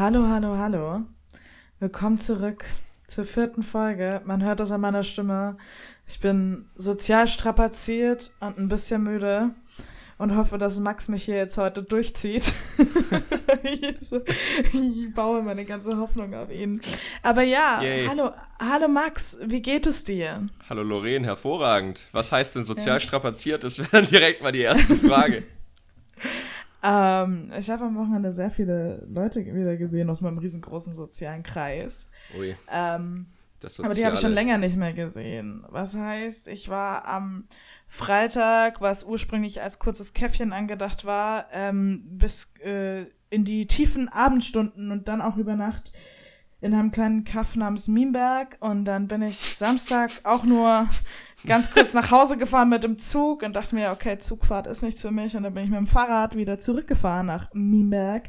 Hallo, hallo, hallo. Willkommen zurück zur vierten Folge. Man hört das an meiner Stimme. Ich bin sozial strapaziert und ein bisschen müde und hoffe, dass Max mich hier jetzt heute durchzieht. ich baue meine ganze Hoffnung auf ihn. Aber ja, Yay. hallo, hallo Max, wie geht es dir? Hallo Lorraine, hervorragend. Was heißt denn sozial strapaziert? Das wäre direkt mal die erste Frage. ähm, ich habe am Wochenende sehr viele Leute wieder gesehen aus meinem riesengroßen sozialen Kreis. Ui. Ähm, aber die habe ich schon länger nicht mehr gesehen. Was heißt, ich war am Freitag, was ursprünglich als kurzes Käffchen angedacht war, ähm, bis äh, in die tiefen Abendstunden und dann auch über Nacht in einem kleinen Kaff namens Mienberg. Und dann bin ich Samstag auch nur ganz kurz nach Hause gefahren mit dem Zug und dachte mir, okay, Zugfahrt ist nichts für mich. Und dann bin ich mit dem Fahrrad wieder zurückgefahren nach Mienberg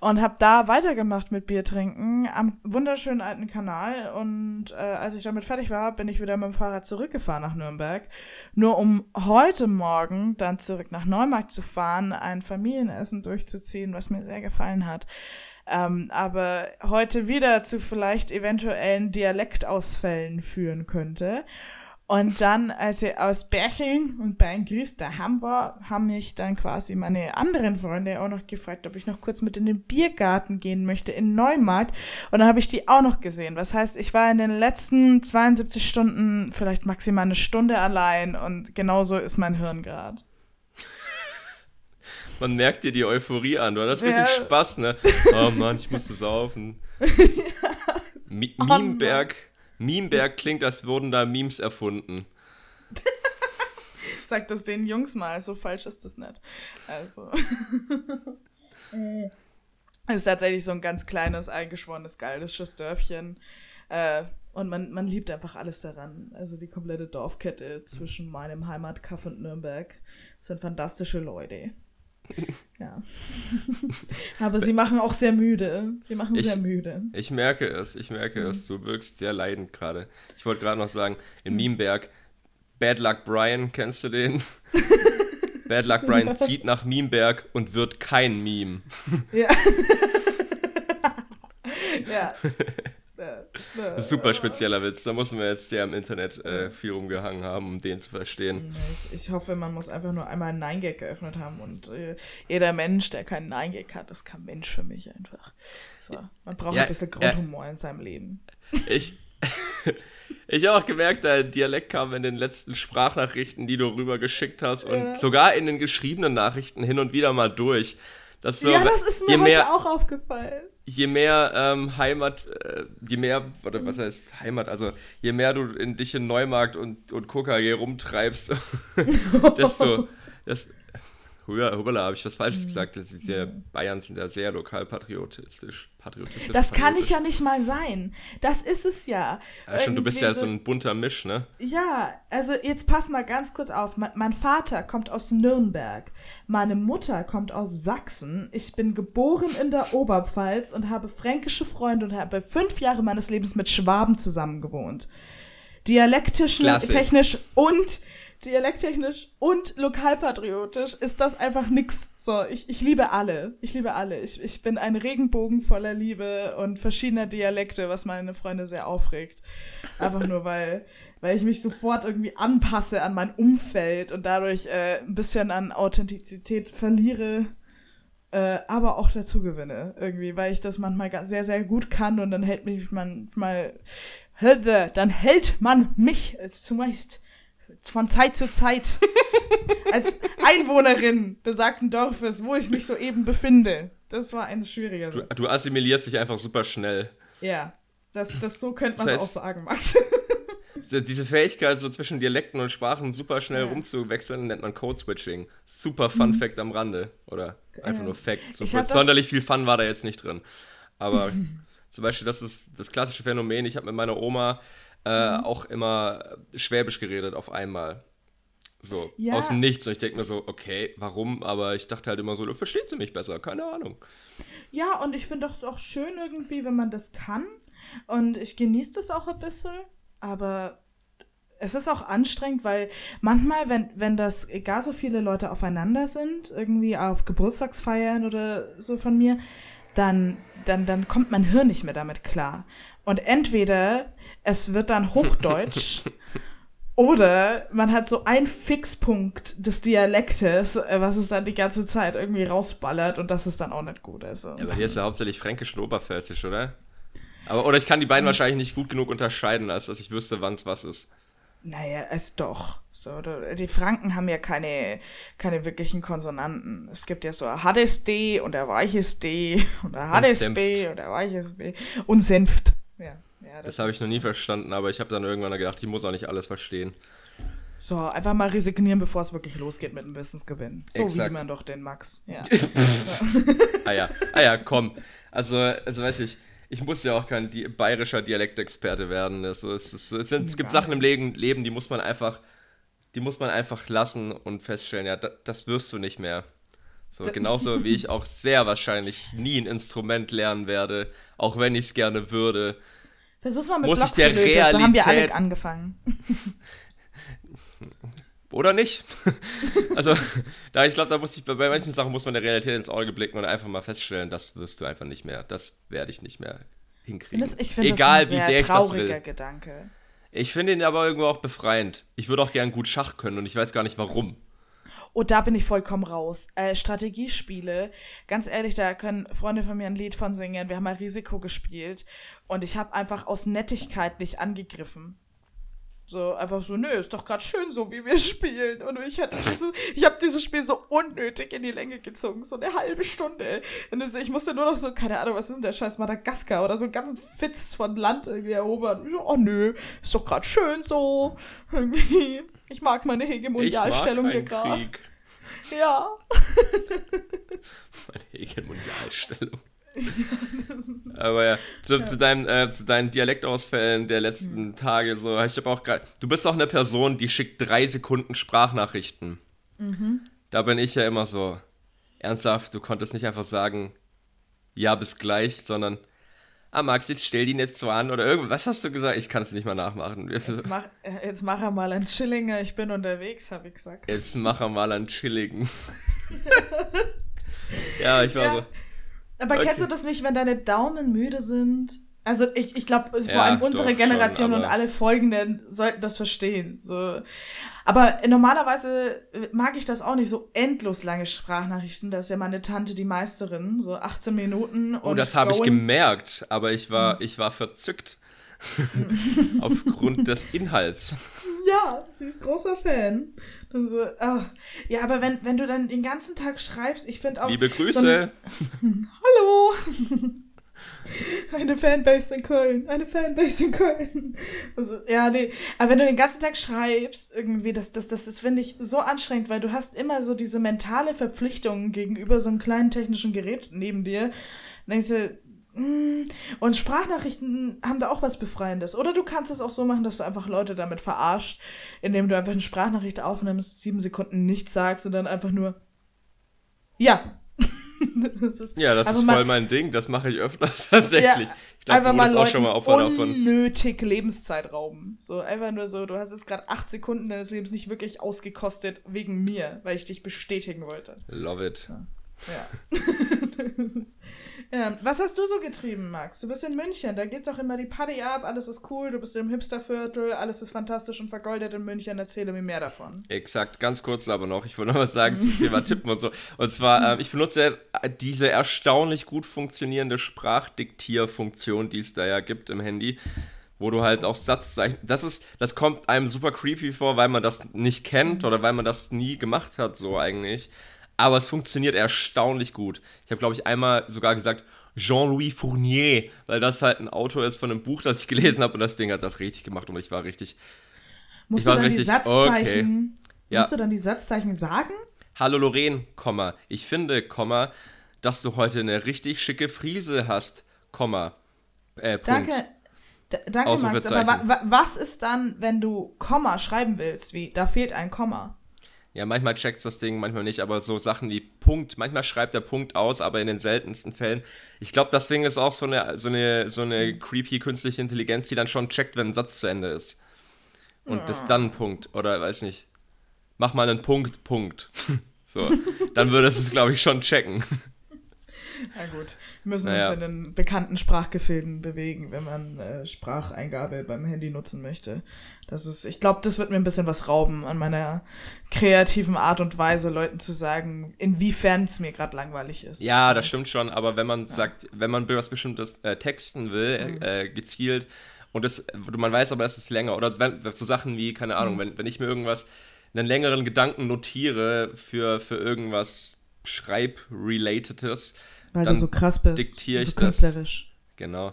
und habe da weitergemacht mit Bier trinken am wunderschönen alten Kanal. Und äh, als ich damit fertig war, bin ich wieder mit dem Fahrrad zurückgefahren nach Nürnberg. Nur um heute Morgen dann zurück nach Neumarkt zu fahren, ein Familienessen durchzuziehen, was mir sehr gefallen hat. Ähm, aber heute wieder zu vielleicht eventuellen Dialektausfällen führen könnte. Und dann, als ich aus Berching und bei Grüß daheim war, haben mich dann quasi meine anderen Freunde auch noch gefragt, ob ich noch kurz mit in den Biergarten gehen möchte in Neumarkt. Und dann habe ich die auch noch gesehen. Was heißt, ich war in den letzten 72 Stunden vielleicht maximal eine Stunde allein und genauso ist mein Hirn gerade man merkt dir die Euphorie an. Du hast richtig ja. Spaß, ne? Oh Mann, ich musste saufen. Mi oh Mimeberg, Mimeberg klingt, als wurden da Memes erfunden. Sag das den Jungs mal, so falsch ist das nicht. Also. es ist tatsächlich so ein ganz kleines, eingeschworenes, gallisches Dörfchen. Äh, und man, man liebt einfach alles daran. Also die komplette Dorfkette zwischen meinem Heimatkaff und Nürnberg sind fantastische Leute. Ja. Aber sie machen auch sehr müde. Sie machen ich, sehr müde. Ich merke es, ich merke mhm. es. Du wirkst sehr leidend gerade. Ich wollte gerade noch sagen, in mhm. Miemberg, Bad Luck Brian, kennst du den? Bad Luck Brian ja. zieht nach Miemberg und wird kein Meme. Ja. ja. Super spezieller Witz. Da muss man jetzt sehr im Internet äh, viel rumgehangen haben, um den zu verstehen. Ich, ich, hoffe, man muss einfach nur einmal einen Nein-Gag geöffnet haben und äh, jeder Mensch, der keinen Nein-Gag hat, ist kein Mensch für mich einfach. So, man braucht ja, ein bisschen Grundhumor ja, in seinem Leben. Ich. Ich habe auch gemerkt, der Dialekt kam in den letzten Sprachnachrichten, die du rübergeschickt hast und ja. sogar in den geschriebenen Nachrichten hin und wieder mal durch. So, ja, das ist mir heute mehr, auch aufgefallen je mehr ähm, Heimat, äh, je mehr, oder was heißt Heimat, also je mehr du in dich in Neumarkt und, und KKG rumtreibst, desto, das, Hubala, habe ich was Falsches mhm. gesagt? Das ist ja, Bayern sind ja sehr lokalpatriotisch. Patriotisch, das kann ich ja nicht mal sein. Das ist es ja. Ja, schon, du bist ja so, so ein bunter Misch, ne? Ja, also jetzt pass mal ganz kurz auf. Mein, mein, Vater kommt aus Nürnberg. Meine Mutter kommt aus Sachsen. Ich bin geboren in der Oberpfalz und habe fränkische Freunde und habe fünf Jahre meines Lebens mit Schwaben zusammengewohnt. Dialektisch, technisch und dialekttechnisch und lokalpatriotisch ist das einfach nix. So, ich, ich liebe alle. Ich liebe alle. Ich, ich bin ein Regenbogen voller Liebe und verschiedener Dialekte, was meine Freunde sehr aufregt. Einfach nur, weil, weil ich mich sofort irgendwie anpasse an mein Umfeld und dadurch äh, ein bisschen an Authentizität verliere. Äh, aber auch dazu gewinne, irgendwie, weil ich das manchmal sehr, sehr gut kann und dann hält mich manchmal, dann hält man mich zumeist von Zeit zu Zeit als Einwohnerin besagten Dorfes, wo ich mich soeben befinde. Das war ein schwieriger du, du, assimilierst dich einfach super schnell. Ja, das, das so könnte man es auch sagen, Max. diese Fähigkeit, so zwischen Dialekten und Sprachen super schnell ja. rumzuwechseln, nennt man Code-Switching. Super Fun mhm. Fact am Rande. Oder einfach ja. nur Fact. So sonderlich viel Fun war da jetzt nicht drin. Aber zum Beispiel, das ist das klassische Phänomen. Ich habe mit meiner Oma äh, mhm. auch immer Schwäbisch geredet auf einmal. So, ja. aus dem Nichts. Und ich denke mir so, okay, warum? Aber ich dachte halt immer so, du versteht sie mich besser, keine Ahnung. Ja, und ich finde es auch schön irgendwie, wenn man das kann. Und ich genieße das auch ein bisschen. Aber es ist auch anstrengend, weil manchmal, wenn, wenn das gar so viele Leute aufeinander sind, irgendwie auf Geburtstagsfeiern oder so von mir, dann, dann, dann kommt mein Hirn nicht mehr damit klar. Und entweder es wird dann Hochdeutsch oder man hat so einen Fixpunkt des Dialektes, äh, was es dann die ganze Zeit irgendwie rausballert und das ist dann auch nicht gut. Also. Ja, aber hier ist ja hauptsächlich Fränkisch und Oberpfälzisch, oder? Aber, oder ich kann die beiden mhm. wahrscheinlich nicht gut genug unterscheiden, als dass ich wüsste, wann es was ist. Naja, es doch. So, die Franken haben ja keine, keine wirklichen Konsonanten. Es gibt ja so ein hartes D und ein weiches D und ein hartes B und ein weiches B und Senft. Ja, ja, das, das habe ich noch nie verstanden, aber ich habe dann irgendwann gedacht, ich muss auch nicht alles verstehen. So, einfach mal resignieren, bevor es wirklich losgeht mit dem Wissensgewinn. So Exakt. wie man doch den Max. Ja. ah ja, ah ja, komm. Also, also weiß ich, ich muss ja auch kein di bayerischer Dialektexperte werden. Also, es, ist, es, sind, es gibt Sachen im Leben, Leben, die muss man einfach, die muss man einfach lassen und feststellen, ja, das, das wirst du nicht mehr. So, genauso wie ich auch sehr wahrscheinlich nie ein Instrument lernen werde, auch wenn ich es gerne würde. Versuch's mal mit muss ich der Realität, so haben wir alle angefangen. Oder nicht. also, da ich glaube, da muss ich bei, bei manchen Sachen muss man der Realität ins Auge blicken und einfach mal feststellen, das wirst du einfach nicht mehr. Das werde ich nicht mehr hinkriegen. Das, ich finde Egal, das ein sehr wie sehr trauriger ich das will. Gedanke. Ich finde ihn aber irgendwo auch befreiend. Ich würde auch gern gut Schach können und ich weiß gar nicht warum. Oh, da bin ich vollkommen raus. Äh, Strategiespiele, ganz ehrlich, da können Freunde von mir ein Lied von singen. Wir haben mal Risiko gespielt und ich habe einfach aus Nettigkeit nicht angegriffen. So einfach so, nö, ist doch gerade schön so, wie wir spielen. Und ich hatte diese, ich habe dieses Spiel so unnötig in die Länge gezogen, so eine halbe Stunde. Und ich musste nur noch so, keine Ahnung, was ist denn der scheiß Madagaskar oder so einen ganzen Fitz von Land irgendwie erobern. Oh nö, ist doch gerade schön so. Irgendwie. Ich mag meine Hegemonialstellung hier gerade. Ja. meine Hegemonialstellung. Aber ja, zu, ja. Zu, deinem, äh, zu deinen Dialektausfällen der letzten mhm. Tage, so, ich habe auch gerade, du bist auch eine Person, die schickt drei Sekunden Sprachnachrichten. Mhm. Da bin ich ja immer so, ernsthaft, du konntest nicht einfach sagen, ja, bis gleich, sondern, ah, Max, jetzt stell die nicht so an oder irgendwas. Was hast du gesagt? Ich kann es nicht mal nachmachen. Jetzt mach, äh, jetzt mach er mal ein Chillinger, ich bin unterwegs, habe ich gesagt. Jetzt mach er mal ein Chilligen. ja, ich war ja. so. Aber okay. kennst du das nicht, wenn deine Daumen müde sind? Also ich, ich glaube, vor ja, allem unsere Generation schon, und alle folgenden sollten das verstehen. So. Aber normalerweise mag ich das auch nicht, so endlos lange Sprachnachrichten. Da ist ja meine Tante die Meisterin, so 18 Minuten. oh, das habe ich gemerkt, aber ich war, hm. ich war verzückt. Aufgrund des Inhalts. Ja, sie ist großer Fan. So, oh. Ja, aber wenn, wenn du dann den ganzen Tag schreibst, ich finde auch. Liebe Grüße. So Hallo! Eine Fanbase in Köln, eine Fanbase in Köln. Also, ja, nee. Aber wenn du den ganzen Tag schreibst, irgendwie, das, das, das, das finde ich so anstrengend, weil du hast immer so diese mentale Verpflichtung gegenüber so einem kleinen technischen Gerät neben dir. Dann denkst du, Mm. Und Sprachnachrichten haben da auch was Befreiendes. Oder du kannst es auch so machen, dass du einfach Leute damit verarscht, indem du einfach eine Sprachnachricht aufnimmst, sieben Sekunden nichts sagst und dann einfach nur Ja. das ist ja, das ist voll mein Ding. Das mache ich öfter tatsächlich. Ja, ich glaube, du mal auch schon mal Opfer davon. Unnötig Lebenszeit rauben. So einfach nur so, du hast jetzt gerade acht Sekunden deines Lebens nicht wirklich ausgekostet wegen mir, weil ich dich bestätigen wollte. Love it. Ja. ja. Ja, was hast du so getrieben, Max? Du bist in München, da geht's auch immer die Party ab, alles ist cool, du bist im Hipsterviertel, alles ist fantastisch und vergoldet in München. Erzähle mir mehr davon. Exakt, ganz kurz aber noch. Ich wollte noch was sagen zum Thema Tippen und so. Und zwar, äh, ich benutze diese erstaunlich gut funktionierende Sprachdiktierfunktion, die es da ja gibt im Handy wo du halt auch Satzzeichen. Das ist, das kommt einem super creepy vor, weil man das nicht kennt oder weil man das nie gemacht hat, so eigentlich. Aber es funktioniert erstaunlich gut. Ich habe, glaube ich, einmal sogar gesagt, Jean-Louis Fournier, weil das halt ein Autor ist von einem Buch, das ich gelesen habe und das Ding hat das richtig gemacht und ich war richtig. Musst du dann richtig, die Satzzeichen, okay. ja. musst du dann die Satzzeichen sagen? Hallo Lorraine, Komma. Ich finde, Komma, dass du heute eine richtig schicke Friese hast, Komma. Äh, Punkt. Danke. D danke, Max. Aber wa was ist dann, wenn du Komma schreiben willst? Wie, da fehlt ein Komma. Ja, manchmal checkt das Ding, manchmal nicht, aber so Sachen wie Punkt, manchmal schreibt der Punkt aus, aber in den seltensten Fällen. Ich glaube, das Ding ist auch so eine, so eine, so eine creepy künstliche Intelligenz, die dann schon checkt, wenn ein Satz zu Ende ist. Und ja. das dann ein Punkt. Oder weiß nicht. Mach mal einen Punkt, Punkt. so. Dann würde es, glaube ich, schon checken. Na gut, wir müssen naja. uns in den bekannten Sprachgefilden bewegen, wenn man äh, Spracheingabe beim Handy nutzen möchte. Das ist, ich glaube, das wird mir ein bisschen was rauben an meiner kreativen Art und Weise, Leuten zu sagen, inwiefern es mir gerade langweilig ist. Ja, so. das stimmt schon, aber wenn man ja. sagt, wenn man was Bestimmtes äh, texten will, mhm. äh, gezielt, und das, man weiß aber, es ist länger, oder wenn, so Sachen wie, keine Ahnung, mhm. wenn, wenn ich mir irgendwas, einen längeren Gedanken notiere für, für irgendwas Schreib-relatedes, weil dann du so krass bist, diktiere ich so künstlerisch. das. Genau,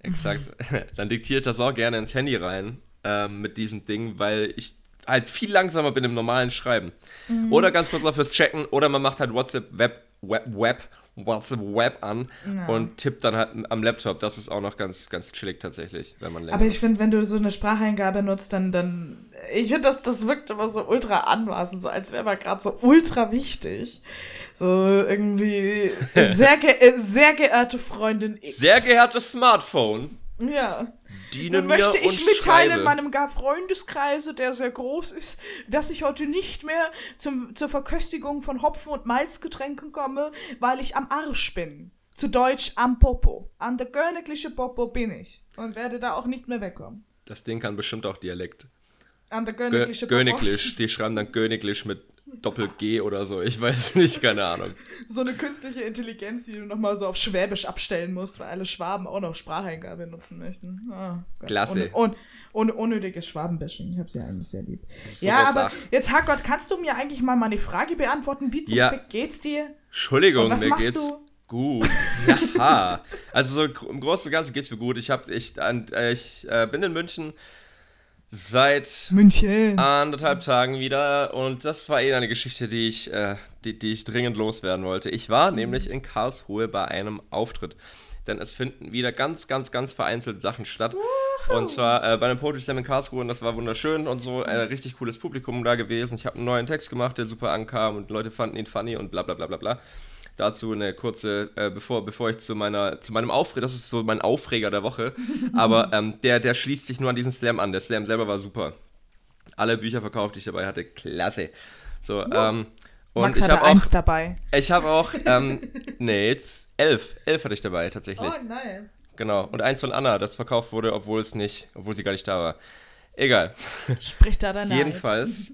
exakt. dann diktiere ich das auch gerne ins Handy rein ähm, mit diesem Ding, weil ich halt viel langsamer bin im normalen Schreiben. Mhm. Oder ganz kurz noch fürs Checken, oder man macht halt WhatsApp Web, Web, Web, WhatsApp Web an ja. und tippt dann halt am Laptop. Das ist auch noch ganz, ganz chillig tatsächlich, wenn man Aber ich finde, wenn du so eine Spracheingabe nutzt, dann, dann ich finde, das, das wirkt immer so ultra anmaßend, so als wäre man gerade so ultra wichtig. So irgendwie, sehr, ge äh, sehr geehrte Freundin X. Sehr geehrtes Smartphone. Ja. Diene möchte ich mitteilen in meinem gar Freundeskreise, der sehr groß ist, dass ich heute nicht mehr zum, zur Verköstigung von Hopfen- und Malzgetränken komme, weil ich am Arsch bin. Zu Deutsch am Popo. An der königliche Popo bin ich. Und werde da auch nicht mehr wegkommen. Das Ding kann bestimmt auch Dialekt. An der königliche Popo. Königlich. Die schreiben dann königlich mit Doppel-G oder so. Ich weiß nicht, keine Ahnung. so eine künstliche Intelligenz, die du nochmal so auf Schwäbisch abstellen musst, weil alle Schwaben auch noch Spracheingabe nutzen möchten. Oh, Klasse. Und, und, unnötiges Schwabenbashing. Ich hab's ja eigentlich sehr lieb. Ja, aber Sache. jetzt, Hackgott, kannst du mir eigentlich mal meine Frage beantworten? Wie zum ja. Fick geht's dir? Entschuldigung, was mir geht's du? gut. Ja. also so im Großen und Ganzen geht's mir gut. Ich, hab, ich, ich äh, bin in München seit München. anderthalb Tagen wieder und das war eh eine Geschichte, die ich, äh, die, die ich dringend loswerden wollte. Ich war mhm. nämlich in Karlsruhe bei einem Auftritt, denn es finden wieder ganz, ganz, ganz vereinzelt Sachen statt. Woohoo. Und zwar äh, bei einem Poetry Slam in Karlsruhe und das war wunderschön und so ein richtig cooles Publikum da gewesen. Ich habe einen neuen Text gemacht, der super ankam und Leute fanden ihn funny und bla bla bla bla bla. Dazu eine kurze, äh, bevor, bevor ich zu, meiner, zu meinem Aufreger, das ist so mein Aufreger der Woche, aber ähm, der, der schließt sich nur an diesen Slam an. Der Slam selber war super. Alle Bücher verkauft, die ich dabei hatte, klasse. So, ähm, und Max ich habe auch, dabei. Ich habe auch, ähm, nee, jetzt elf. Elf hatte ich dabei, tatsächlich. Oh, nice. Genau. Und eins von Anna, das verkauft wurde, obwohl es nicht, obwohl sie gar nicht da war. Egal. Spricht da dann Jedenfalls.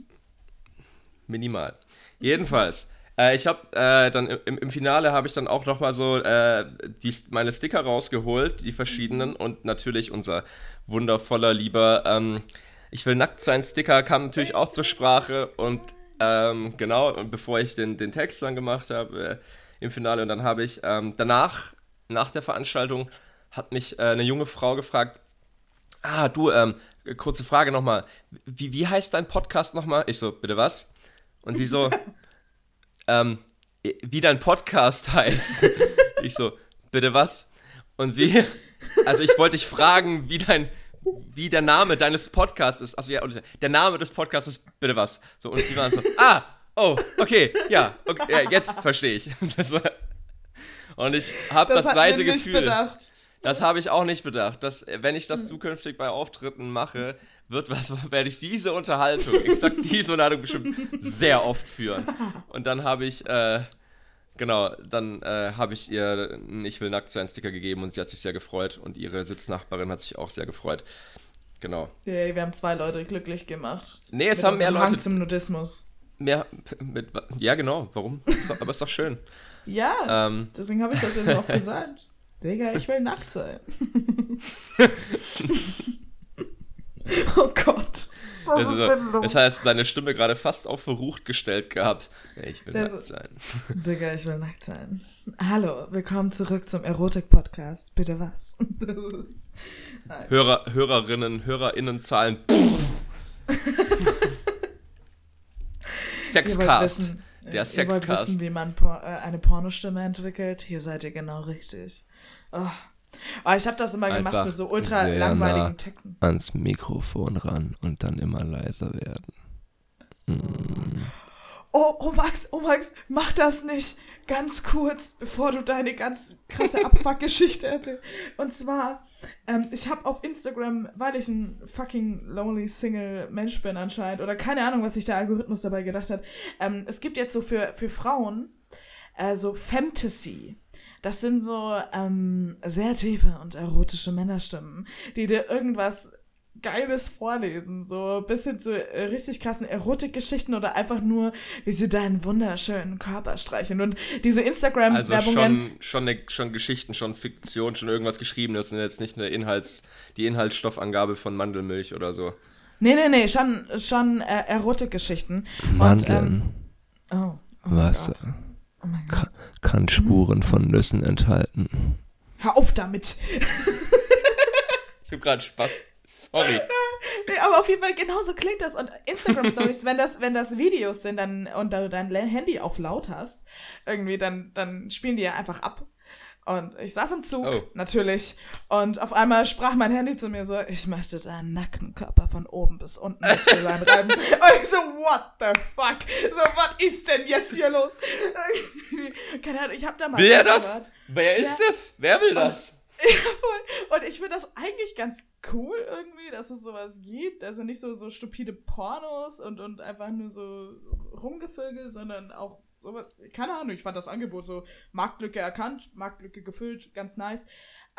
Minimal. Jedenfalls äh, ich habe äh, dann im, im Finale habe ich dann auch noch mal so äh, die, meine Sticker rausgeholt, die verschiedenen. Und natürlich unser wundervoller lieber ähm, Ich will nackt sein Sticker kam natürlich auch zur Sprache. Und ähm, genau und bevor ich den, den Text dann gemacht habe äh, im Finale. Und dann habe ich ähm, danach nach der Veranstaltung hat mich äh, eine junge Frau gefragt, ah du ähm, kurze Frage nochmal, wie, wie heißt dein Podcast nochmal? Ich so, bitte was? Und sie so, ähm, wie dein Podcast heißt. ich so, bitte was? Und sie, also ich wollte dich fragen, wie dein, wie der Name deines Podcasts ist. Also ja, der Name des Podcasts ist bitte was. So, und sie waren so, ah, oh, okay, ja, okay, ja jetzt verstehe ich. War, und ich habe das, das leise Gefühl. Bedacht. Das habe ich auch nicht bedacht, dass wenn ich das hm. zukünftig bei Auftritten mache, wird was, werde ich diese Unterhaltung, ich sag diese Unterhaltung bestimmt sehr oft führen. Und dann habe ich, äh, genau, dann äh, habe ich ihr einen Ich will nackt sein Sticker gegeben und sie hat sich sehr gefreut und ihre Sitznachbarin hat sich auch sehr gefreut. Genau. Yay, wir haben zwei Leute glücklich gemacht. Nee, es haben mehr Leute. Hang zum Nudismus. Mehr, mit, ja, genau, warum? Aber ist doch schön. ja, ähm, deswegen habe ich das ja so oft gesagt. Digga, ich will nackt sein. Oh Gott. Was das ist, ist denn los? Das heißt, deine Stimme gerade fast auf verrucht gestellt gehabt. Ich will das, nackt sein. Digga, ich will nackt sein. Hallo, willkommen zurück zum Erotik-Podcast. Bitte was? Das ist, Hörer, Hörerinnen, HörerInnenzahlen. Sexcast. Der Sexcast. Ihr wollt wissen, wie man äh, eine Pornostimme entwickelt? Hier seid ihr genau richtig. Oh. Ah, ich habe das immer Einfach gemacht mit so ultra langweiligen nah Texten. Ans Mikrofon ran und dann immer leiser werden. Mm. Oh, oh Max, oh Max, mach das nicht. Ganz kurz, bevor du deine ganz krasse Abfuck-Geschichte erzählst. Und zwar, ähm, ich habe auf Instagram, weil ich ein fucking lonely Single Mensch bin anscheinend, oder keine Ahnung, was sich der Algorithmus dabei gedacht hat. Ähm, es gibt jetzt so für, für Frauen äh, so Fantasy. das sind so ähm, sehr tiefe und erotische Männerstimmen, die dir irgendwas Geiles vorlesen, so bis hin zu äh, richtig krassen Erotikgeschichten oder einfach nur, wie sie deinen wunderschönen Körper streicheln. Und diese Instagram-Werbungen. Also schon, schon, ne, schon Geschichten, schon Fiktion, schon irgendwas geschrieben, das sind jetzt nicht eine Inhalts, die Inhaltsstoffangabe von Mandelmilch oder so. Nee, nee, nee, schon, schon äh, Erotikgeschichten. Mandeln. Und, ähm, oh, oh Wasser. Oh kann, kann Spuren von Nüssen enthalten. Hör auf damit! ich hab gerade Spaß. Sorry. nee, aber auf jeden Fall, genauso klingt das. Und Instagram-Stories, wenn das, wenn das Videos sind dann, und du dein Handy auf laut hast, irgendwie, dann, dann spielen die ja einfach ab. Und ich saß im Zug, oh. natürlich. Und auf einmal sprach mein Handy zu mir so, ich möchte deinen nackten Körper von oben bis unten mit Gehirn reiben. Und ich so, what the fuck? So, was ist denn jetzt hier los? Keine Ahnung, ich hab da mal... Will er das? Wer ist ja. das? Wer will das? Ja. Und ich finde das eigentlich ganz cool irgendwie, dass es sowas gibt. Also nicht so, so stupide Pornos und, und einfach nur so Rumgevögel, sondern auch sowas. Keine Ahnung, ich fand das Angebot so Marktlücke erkannt, Marktlücke gefüllt, ganz nice.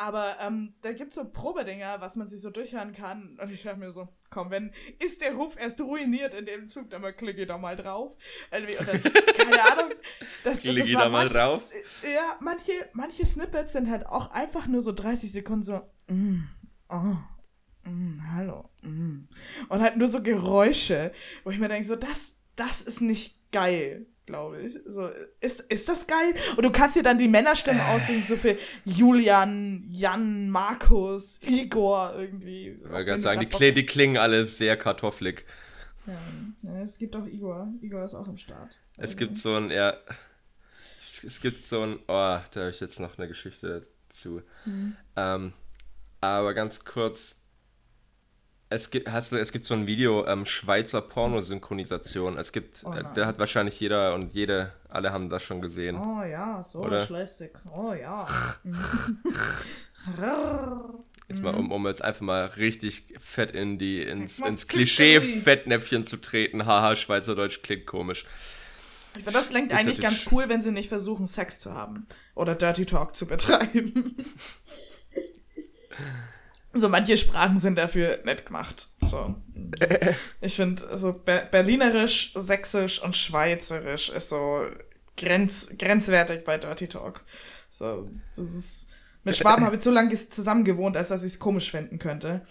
Aber ähm, da gibt es so Probedinger, was man sich so durchhören kann. Und ich dachte mir so, komm, wenn ist der Ruf erst ruiniert in dem Zug, dann klicke ich da mal drauf. Irgendwie, oder, keine Ahnung. Das, klicke ich da mal drauf. Ja, manche, manche Snippets sind halt auch einfach nur so 30 Sekunden so, mm, oh, mm, hallo. Mm. Und halt nur so Geräusche, wo ich mir denke, so, das, das ist nicht geil glaube ich. So, ist, ist das geil? Und du kannst dir dann die Männerstimmen äh. aussuchen, so für Julian, Jan, Markus, Igor irgendwie. Ich wollte gerade sagen, die, kling, die, klingen alle sehr kartoffelig. Ja, ja, es gibt auch Igor. Igor ist auch im Start. Es also. gibt so ein, ja, es, es, gibt so ein, oh, da habe ich jetzt noch eine Geschichte zu. Hm. Ähm, aber ganz kurz, es gibt, hast du, es gibt so ein Video, ähm, Schweizer Pornosynchronisation. Es gibt, oh da hat wahrscheinlich jeder und jede, alle haben das schon gesehen. Oh ja, so Oder? Oh ja. jetzt mal, um, um jetzt einfach mal richtig fett in die, ins, ins Klischee-Fettnäpfchen zu treten. Haha, Schweizerdeutsch klingt komisch. Ich finde, das klingt eigentlich ganz cool, wenn sie nicht versuchen, Sex zu haben. Oder Dirty Talk zu betreiben. So manche Sprachen sind dafür nett gemacht. So. Ich finde, so Berlinerisch, Sächsisch und Schweizerisch ist so grenz, grenzwertig bei Dirty Talk. So, das ist. Mit Schwaben habe ich so lange zusammen gewohnt, als dass ich es komisch finden könnte.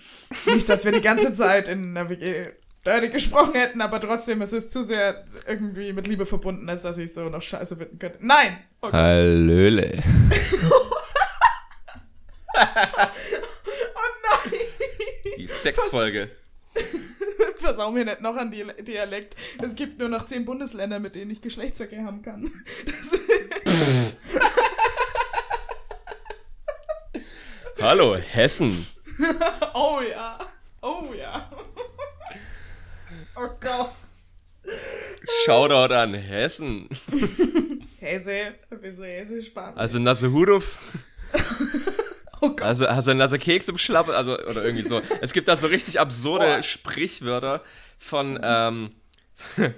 Nicht, dass wir die ganze Zeit in der WG Dirty gesprochen hätten, aber trotzdem, es ist zu sehr irgendwie mit Liebe verbunden, als dass ich so noch scheiße finden könnte. Nein! Oh Hallöle. Sexfolge. Versau mir nicht noch an die Dialekt. Es gibt nur noch zehn Bundesländer, mit denen ich Geschlechtsverkehr haben kann. Hallo, Hessen. oh ja. Oh ja. Oh Gott. Shoutout an Hessen. Hesse, ein bisschen hessisch Also Nassehuduf. Oh Gott. Also du einen nasser Keks im Schlapp, also oder irgendwie so. Es gibt da so richtig absurde oh. Sprichwörter von ähm,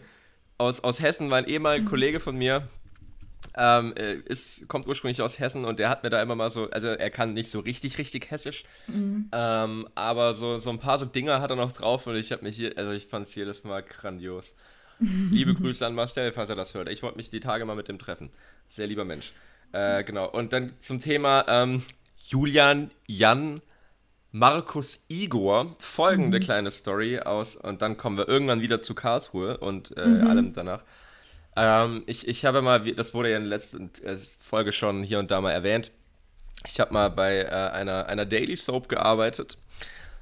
aus, aus Hessen, mein ehemaliger. Kollege von mir. Ähm, äh, ist, kommt ursprünglich aus Hessen und der hat mir da immer mal so, also er kann nicht so richtig, richtig hessisch, mhm. ähm, aber so, so ein paar so Dinger hat er noch drauf und ich habe mich hier, also ich fand es jedes Mal grandios. Liebe Grüße an Marcel, falls er das hört. Ich wollte mich die Tage mal mit dem treffen. Sehr lieber Mensch. Äh, genau. Und dann zum Thema ähm, Julian, Jan, Markus Igor. Folgende mhm. kleine Story aus, und dann kommen wir irgendwann wieder zu Karlsruhe und äh, mhm. allem danach. Ähm, ich, ich habe mal, das wurde ja in der letzten äh, Folge schon hier und da mal erwähnt, ich habe mal bei äh, einer, einer Daily Soap gearbeitet.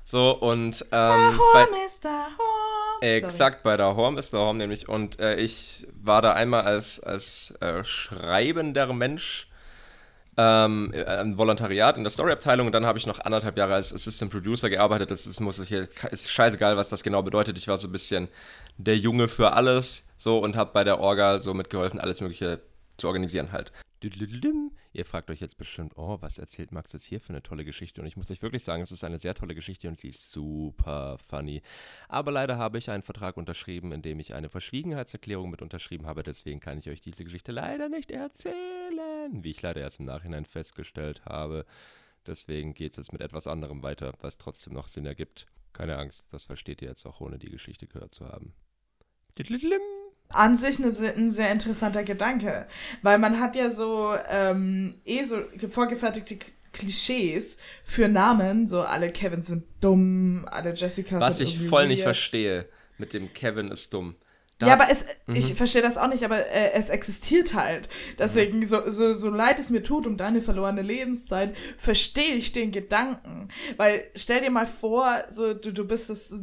So, und. Ähm, bei, Mr. Horn. Exakt, bei der Horn Mr. Horn nämlich. Und äh, ich war da einmal als, als äh, schreibender Mensch ähm, ein Volontariat in der Storyabteilung und dann habe ich noch anderthalb Jahre als Assistant Producer gearbeitet. Das ist, muss ich hier, ist scheißegal, was das genau bedeutet. Ich war so ein bisschen der Junge für alles so und habe bei der Orga so mitgeholfen, alles Mögliche zu organisieren halt. Ihr fragt euch jetzt bestimmt, oh, was erzählt Max jetzt hier für eine tolle Geschichte? Und ich muss euch wirklich sagen, es ist eine sehr tolle Geschichte und sie ist super funny. Aber leider habe ich einen Vertrag unterschrieben, in dem ich eine Verschwiegenheitserklärung mit unterschrieben habe. Deswegen kann ich euch diese Geschichte leider nicht erzählen, wie ich leider erst im Nachhinein festgestellt habe. Deswegen geht es jetzt mit etwas anderem weiter, was trotzdem noch Sinn ergibt. Keine Angst, das versteht ihr jetzt auch, ohne die Geschichte gehört zu haben an sich eine, ein sehr interessanter Gedanke, weil man hat ja so ähm, eh so vorgefertigte Klischees für Namen, so alle Kevins sind dumm, alle Jessicas Was sind ich voll weird. nicht verstehe mit dem Kevin ist dumm. Da, ja, aber es, mhm. ich verstehe das auch nicht, aber äh, es existiert halt. Deswegen, mhm. so, so, so leid es mir tut um deine verlorene Lebenszeit, verstehe ich den Gedanken. Weil stell dir mal vor, so du, du bist das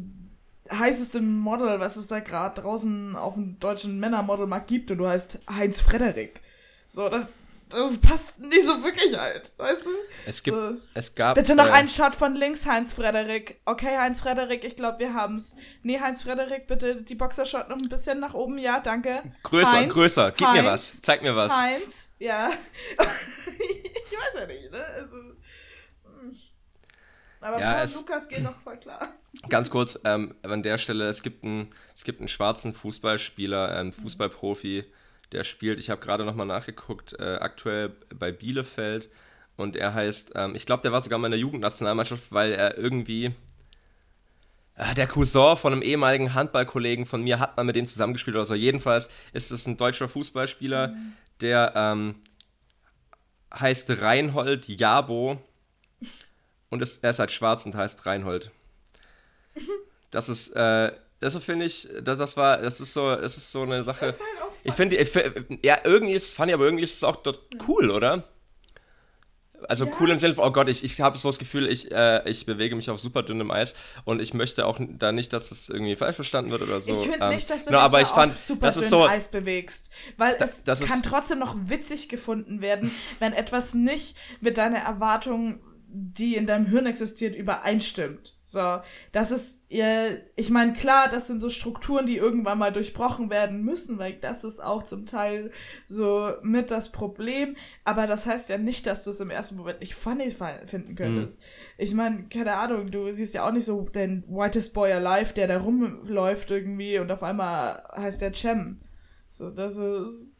heißeste Model, was es da gerade draußen auf dem deutschen Männermodelmarkt gibt und du heißt Heinz Frederik. So, das, das passt nicht so wirklich halt, weißt du? Es gibt, so. es gab. Bitte noch äh, einen Shot von links, Heinz Frederik. Okay, Heinz Frederik, ich glaube, wir haben's. Nee, Heinz Frederik, bitte die Boxershot noch ein bisschen nach oben. Ja, danke. Größer, Heinz, größer. Gib Heinz, mir was. Zeig mir was. Heinz, ja. ich weiß ja nicht, ne? Also. Aber ja, Paul Lukas geht noch voll klar. Ganz kurz, ähm, an der Stelle, es gibt einen, es gibt einen schwarzen Fußballspieler, einen Fußballprofi, der spielt, ich habe gerade nochmal nachgeguckt, äh, aktuell bei Bielefeld und er heißt, ähm, ich glaube, der war sogar mal in der Jugendnationalmannschaft, weil er irgendwie, äh, der Cousin von einem ehemaligen Handballkollegen von mir hat mal mit dem zusammengespielt oder so. Jedenfalls ist es ein deutscher Fußballspieler, mhm. der ähm, heißt Reinhold Jabo und ist, er ist halt schwarz und heißt Reinhold. Das ist, äh, das finde ich, das, das war, das ist so, das ist so eine Sache. Halt ich finde, ja, irgendwie ist es funny, aber irgendwie ist es auch dort cool, oder? Also ja. cool im Sinne von, oh Gott, ich, ich habe so das Gefühl, ich, äh, ich bewege mich auf super dünnem Eis und ich möchte auch da nicht, dass das irgendwie falsch verstanden wird oder so. Ich finde ähm, nicht, dass du no, dich aber ich fand, auf super dünnem so, Eis bewegst, weil da, es kann trotzdem noch witzig gefunden werden, wenn etwas nicht mit deiner Erwartung die in deinem Hirn existiert, übereinstimmt. So, das ist, ich meine, klar, das sind so Strukturen, die irgendwann mal durchbrochen werden müssen, weil das ist auch zum Teil so mit das Problem. Aber das heißt ja nicht, dass du es im ersten Moment nicht funny finden könntest. Mhm. Ich meine, keine Ahnung, du siehst ja auch nicht so den whitest boy alive, der da rumläuft irgendwie und auf einmal heißt der Cem. So, das ist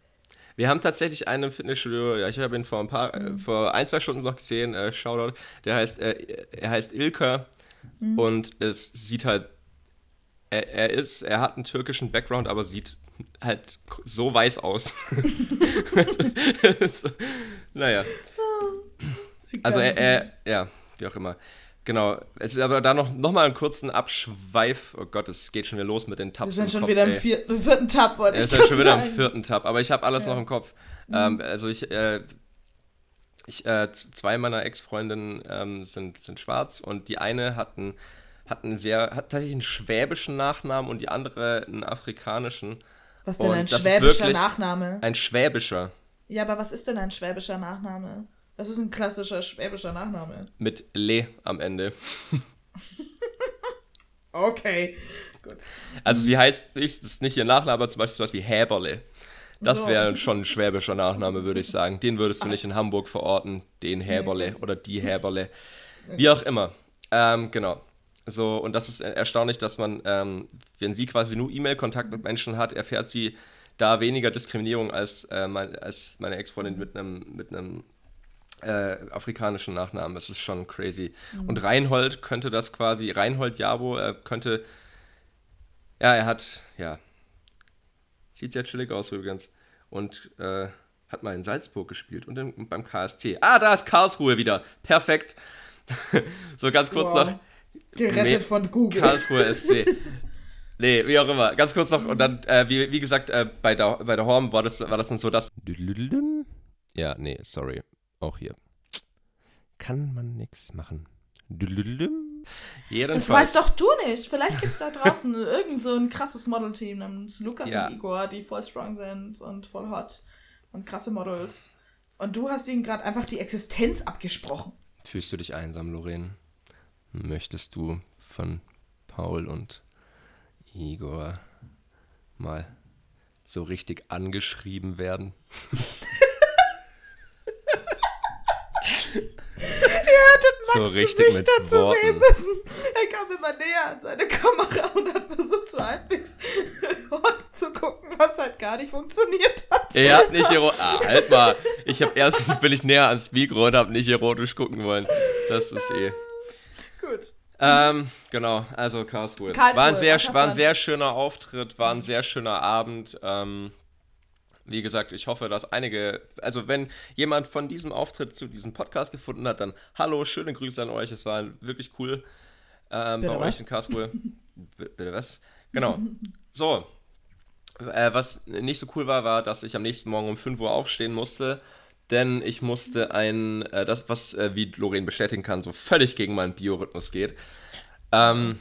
wir haben tatsächlich einen Fitnessstudio, ja, ich habe ihn vor ein paar, mhm. vor ein, zwei Stunden noch gesehen, äh, Shoutout, der heißt, äh, er heißt Ilka mhm. und es sieht halt, er, er ist, er hat einen türkischen Background, aber sieht halt so weiß aus. so, naja. Also er, er, ja, wie auch immer. Genau, es ist aber da noch, noch mal einen kurzen Abschweif. Oh Gott, es geht schon wieder los mit den Tabs. Wir sind schon Kopf, wieder im vierten, vierten Tab, wollte ich sagen. Wir sind schon wieder im vierten Tab, aber ich habe alles ja. noch im Kopf. Mhm. Ähm, also ich, äh, ich äh, zwei meiner Ex-Freundinnen ähm, sind, sind schwarz und die eine hat einen, hat einen sehr, hat tatsächlich einen schwäbischen Nachnamen und die andere einen afrikanischen. Was denn ein schwäbischer Nachname? Ein schwäbischer. Ja, aber was ist denn ein schwäbischer Nachname? Das ist ein klassischer schwäbischer Nachname. Mit Le am Ende. okay, gut. Also sie heißt nicht, das ist nicht ihr Nachname, aber zum Beispiel sowas wie Häberle. Das so. wäre schon ein schwäbischer Nachname, würde ich sagen. Den würdest du nicht in Hamburg verorten, den Häberle nee, oder die Häberle. Wie auch immer. Ähm, genau. So, und das ist erstaunlich, dass man, ähm, wenn sie quasi nur E-Mail-Kontakt mit Menschen hat, erfährt sie da weniger Diskriminierung als, äh, mein, als meine Ex-Freundin mit einem mit äh, afrikanischen Nachnamen. Das ist schon crazy. Mhm. Und Reinhold könnte das quasi, Reinhold Jabo, er könnte, ja, er hat, ja, sieht sehr chillig aus übrigens. Und äh, hat mal in Salzburg gespielt und in, beim KSC. Ah, da ist Karlsruhe wieder. Perfekt. so ganz kurz wow. noch. Gerettet von Google. Karlsruhe SC. nee, wie auch immer. Ganz kurz noch. Und dann, äh, wie, wie gesagt, äh, bei, der, bei der Horn war das, war das dann so, dass. Ja, nee, sorry. Auch hier. Kann man nichts machen. Jedenfalls. Das weißt doch du nicht. Vielleicht gibt es da draußen irgend so ein krasses Modelteam namens Lukas ja. und Igor, die voll strong sind und voll hot und krasse Models. Und du hast ihnen gerade einfach die Existenz abgesprochen. Fühlst du dich einsam, Lorraine? Möchtest du von Paul und Igor mal so richtig angeschrieben werden? so richtig Gesichter mit zu Worten. sehen müssen. Er kam immer näher an seine Kamera und hat versucht, so halbwegs hot zu gucken, was halt gar nicht funktioniert hat. Er hat nicht erotisch. Ah, halt mal. Ich habe erstens bin ich näher ans Mikro und habe nicht erotisch gucken wollen. Das ist eh. Gut. Ähm, genau, also Karlsruhe. Karlsruhe war, ein sehr, war ein sehr schöner Auftritt, war ein sehr schöner Abend. Ähm, wie gesagt, ich hoffe, dass einige, also wenn jemand von diesem Auftritt zu diesem Podcast gefunden hat, dann hallo, schöne Grüße an euch. Es war wirklich cool ähm, bei was? euch in Karlsruhe. Bitte was? Genau. So. Äh, was nicht so cool war, war, dass ich am nächsten Morgen um 5 Uhr aufstehen musste, denn ich musste ein, äh, das, was, äh, wie Lorraine bestätigen kann, so völlig gegen meinen Biorhythmus geht. Ähm,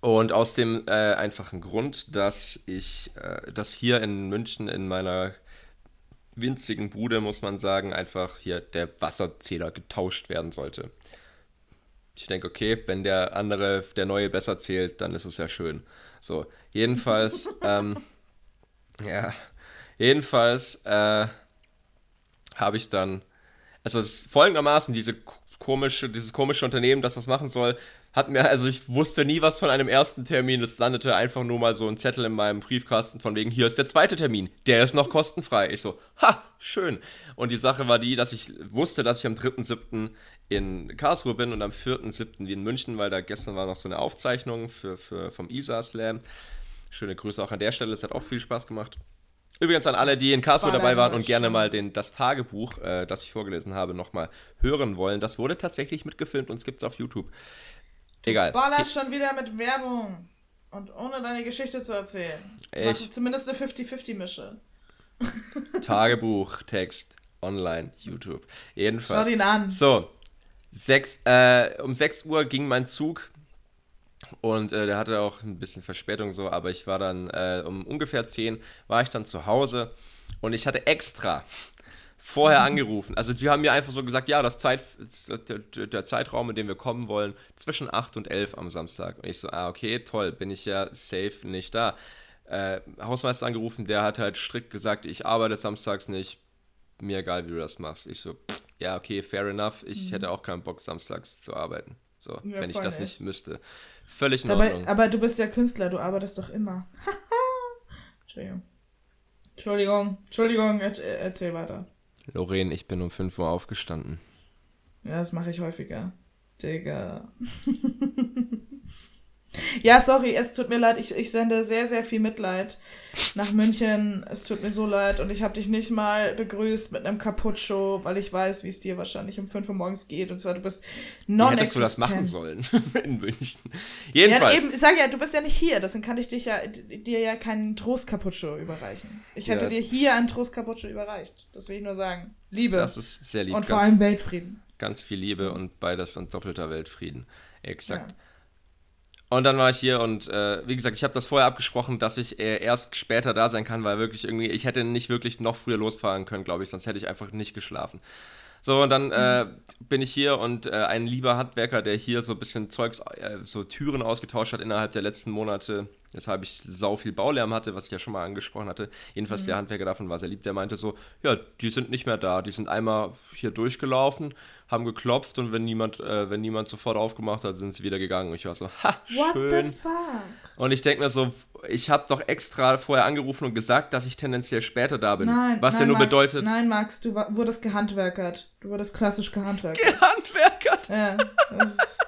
und aus dem äh, einfachen Grund, dass ich, äh, dass hier in München in meiner winzigen Bude, muss man sagen, einfach hier der Wasserzähler getauscht werden sollte. Ich denke, okay, wenn der andere, der neue besser zählt, dann ist es ja schön. So, jedenfalls, ähm, ja, jedenfalls äh, habe ich dann, also es ist folgendermaßen diese komische, dieses komische Unternehmen, das das machen soll, hat mir, also ich wusste nie was von einem ersten Termin. Es landete einfach nur mal so ein Zettel in meinem Briefkasten von wegen, hier ist der zweite Termin. Der ist noch kostenfrei. Ich so, ha, schön. Und die Sache war die, dass ich wusste, dass ich am 3.7. in Karlsruhe bin und am 4.7. wie in München, weil da gestern war noch so eine Aufzeichnung für, für, vom ISA Slam. Schöne Grüße auch an der Stelle, es hat auch viel Spaß gemacht. Übrigens an alle, die in Karlsruhe dabei waren und gerne mal den, das Tagebuch, äh, das ich vorgelesen habe, nochmal hören wollen. Das wurde tatsächlich mitgefilmt und es gibt es auf YouTube. Egal. Ballerst schon wieder mit Werbung. Und ohne deine Geschichte zu erzählen. Ich. Zumindest eine 50-50-Mische. Tagebuch, Text, online, YouTube. Jedenfalls. Schau ihn an. So. Sechs, äh, um 6 Uhr ging mein Zug. Und äh, der hatte auch ein bisschen Verspätung so, aber ich war dann äh, um ungefähr 10 war ich dann zu Hause und ich hatte extra vorher angerufen. Also die haben mir einfach so gesagt, ja, das Zeit, der, Zeitraum, in dem wir kommen wollen, zwischen 8 und 11 am Samstag. Und ich so, ah, okay, toll, bin ich ja safe nicht da. Äh, Hausmeister angerufen, der hat halt strikt gesagt, ich arbeite samstags nicht, mir egal, wie du das machst. Ich so, pff, ja, okay, fair enough, ich mhm. hätte auch keinen Bock, samstags zu arbeiten. So, ja, wenn ich das nicht müsste. Völlig in Dabei, Ordnung. Aber du bist ja Künstler, du arbeitest doch immer. Entschuldigung. Entschuldigung, Entschuldigung, erzähl weiter. Lorraine, ich bin um 5 Uhr aufgestanden. Ja, das mache ich häufiger. Digga. Ja, sorry, es tut mir leid. Ich, ich sende sehr, sehr viel Mitleid nach München. Es tut mir so leid. Und ich habe dich nicht mal begrüßt mit einem Cappuccio, weil ich weiß, wie es dir wahrscheinlich um 5 Uhr morgens geht. Und zwar, du bist non hättest du das machen sollen in München? Jedenfalls. Ja, eben, ich sage ja, du bist ja nicht hier. Deswegen kann ich dich ja, dir ja keinen Trost-Cappuccio überreichen. Ich hätte ja. dir hier einen Trost-Cappuccio überreicht. Das will ich nur sagen. Liebe. Das ist sehr lieb. Und vor allem Weltfrieden. Ganz viel Liebe so. und beides und doppelter Weltfrieden. Exakt. Ja. Und dann war ich hier und äh, wie gesagt, ich habe das vorher abgesprochen, dass ich äh, erst später da sein kann, weil wirklich irgendwie, ich hätte nicht wirklich noch früher losfahren können, glaube ich, sonst hätte ich einfach nicht geschlafen. So, und dann äh, bin ich hier und äh, ein lieber Handwerker, der hier so ein bisschen Zeugs, äh, so Türen ausgetauscht hat innerhalb der letzten Monate, weshalb ich sau viel Baulärm hatte, was ich ja schon mal angesprochen hatte. Jedenfalls mhm. der Handwerker davon war sehr lieb, der meinte so, ja, die sind nicht mehr da, die sind einmal hier durchgelaufen, haben geklopft und wenn niemand, äh, wenn niemand sofort aufgemacht hat, sind sie wieder gegangen. Und ich war so, ha, What schön. the fuck? Und ich denke mir so, ich habe doch extra vorher angerufen und gesagt, dass ich tendenziell später da bin. Nein, was nein, ja nur Max, bedeutet. Nein, Max, du wurdest gehandwerkert. Du wurdest klassisch gehandwerkert. Gehandwerkert? Ja, das ist.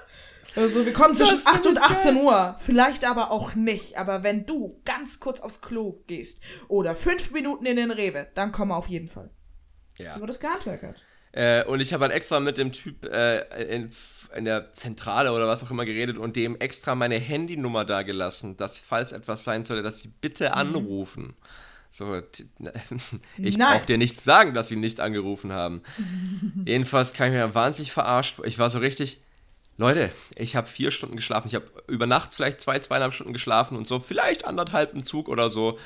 Also wir kommen zwischen 8 und 18 geil. Uhr. Vielleicht aber auch nicht. Aber wenn du ganz kurz aufs Klo gehst oder fünf Minuten in den Rewe, dann komm auf jeden Fall. Ja. Du wurdest gehandwerkert. Äh, und ich habe halt extra mit dem Typ äh, in, in, der Zentrale oder was auch immer geredet und dem extra meine Handynummer da gelassen, dass falls etwas sein sollte, dass sie bitte mhm. anrufen. Mhm. So, ich brauche dir nicht sagen, dass sie nicht angerufen haben. Jedenfalls kann ich mir wahnsinnig verarscht. Ich war so richtig, Leute, ich habe vier Stunden geschlafen. Ich habe über Nacht vielleicht zwei, zweieinhalb Stunden geschlafen und so, vielleicht anderthalb im Zug oder so,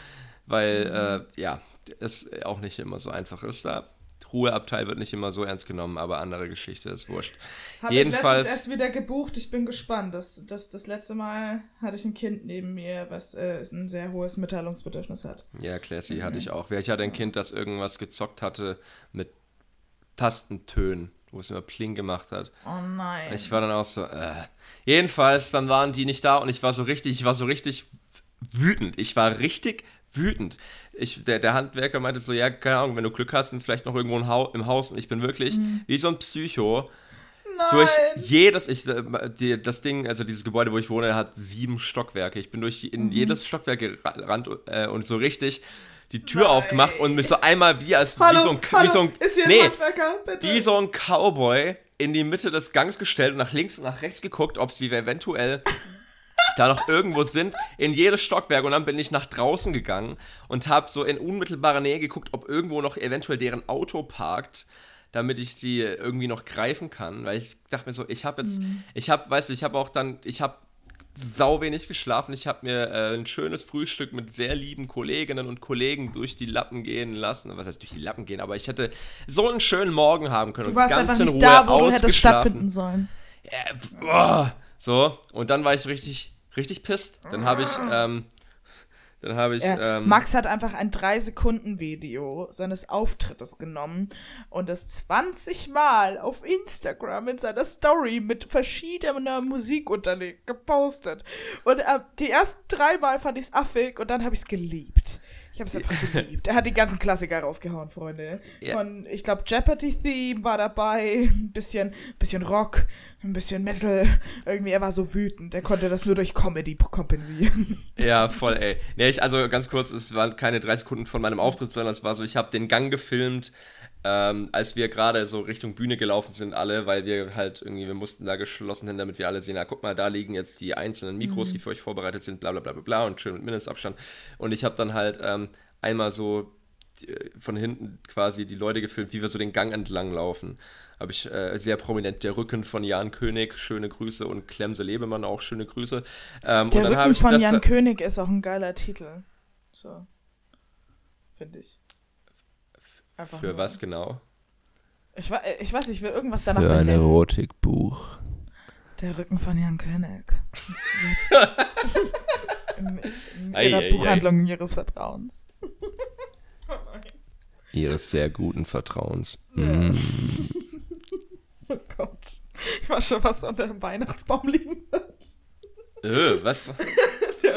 weil, mhm. äh, ja, es auch nicht immer so einfach ist da. Ruheabteil wird nicht immer so ernst genommen, aber andere Geschichte ist wurscht. Habe Jedenfalls, ich letztens erst wieder gebucht, ich bin gespannt. Das, das, das letzte Mal hatte ich ein Kind neben mir, was äh, ein sehr hohes Mitteilungsbedürfnis hat. Ja, Classy mhm. hatte ich auch. Ich hatte ein Kind, das irgendwas gezockt hatte mit Tastentönen wo es immer Pling gemacht hat. Oh nein. Ich war dann auch so, äh. Jedenfalls, dann waren die nicht da und ich war so richtig, ich war so richtig wütend. Ich war richtig wütend. Ich, der, der Handwerker meinte so, ja, keine Ahnung, wenn du Glück hast, sind es vielleicht noch irgendwo im Haus und ich bin wirklich mhm. wie so ein Psycho Nein. durch jedes, ich, äh, die, das Ding, also dieses Gebäude, wo ich wohne, hat sieben Stockwerke. Ich bin durch in mhm. jedes Stockwerk gerannt äh, und so richtig die Tür Nein. aufgemacht und mich so einmal wie als hallo, wie so ein, hallo, wie so ein, ist hier nee, ein wie so ein Cowboy in die Mitte des Gangs gestellt und nach links und nach rechts geguckt, ob sie eventuell da noch irgendwo sind, in jedes Stockwerk. Und dann bin ich nach draußen gegangen und habe so in unmittelbarer Nähe geguckt, ob irgendwo noch eventuell deren Auto parkt, damit ich sie irgendwie noch greifen kann. Weil ich dachte mir so, ich habe jetzt, mhm. ich habe, weißt du, ich habe auch dann, ich habe sau wenig geschlafen. Ich habe mir äh, ein schönes Frühstück mit sehr lieben Kolleginnen und Kollegen durch die Lappen gehen lassen. Was heißt durch die Lappen gehen? Aber ich hätte so einen schönen Morgen haben können. Du warst und ganz einfach nicht da, wo du hättest stattfinden sollen. Äh, boah. So, und dann war ich richtig richtig pisst. Dann habe ich, ähm, dann habe ich. Ja, ähm, Max hat einfach ein 3-Sekunden-Video seines Auftrittes genommen und es 20 Mal auf Instagram in seiner Story mit verschiedener Musik unterlegt, gepostet. Und äh, die ersten drei Mal fand ich es affig und dann habe ich es geliebt. Ich habe es einfach geliebt. Er hat die ganzen Klassiker rausgehauen, Freunde. Ja. Von, ich glaube, Jeopardy Theme war dabei, ein bisschen, bisschen Rock, ein bisschen Metal. Irgendwie, er war so wütend. Er konnte das nur durch Comedy kompensieren. Ja, voll, ey. Nee, ich, also ganz kurz, es waren keine drei Sekunden von meinem Auftritt, sondern es war so, ich habe den Gang gefilmt, ähm, als wir gerade so Richtung Bühne gelaufen sind, alle, weil wir halt irgendwie, wir mussten da geschlossen hin, damit wir alle sehen, na guck mal, da liegen jetzt die einzelnen Mikros, mhm. die für euch vorbereitet sind, bla bla bla bla bla und schön mit Mindestabstand. Und ich habe dann halt ähm, einmal so äh, von hinten quasi die Leute gefilmt, wie wir so den Gang entlang laufen. Habe ich äh, sehr prominent der Rücken von Jan König, schöne Grüße und Klemse Lebemann auch schöne Grüße. Ähm, der Rücken von Jan König ist auch ein geiler Titel. So. Finde ich. Einfach Für nur. was genau? Ich, ich weiß, ich will irgendwas danach Für ein Erotikbuch. Der Rücken von Jan König. Jetzt. in, in ihrer ei, Buchhandlung ei. ihres Vertrauens. ihres sehr guten Vertrauens. Ja. Mm. oh Gott. Ich weiß schon, was unter dem Weihnachtsbaum liegen wird. Äh, was?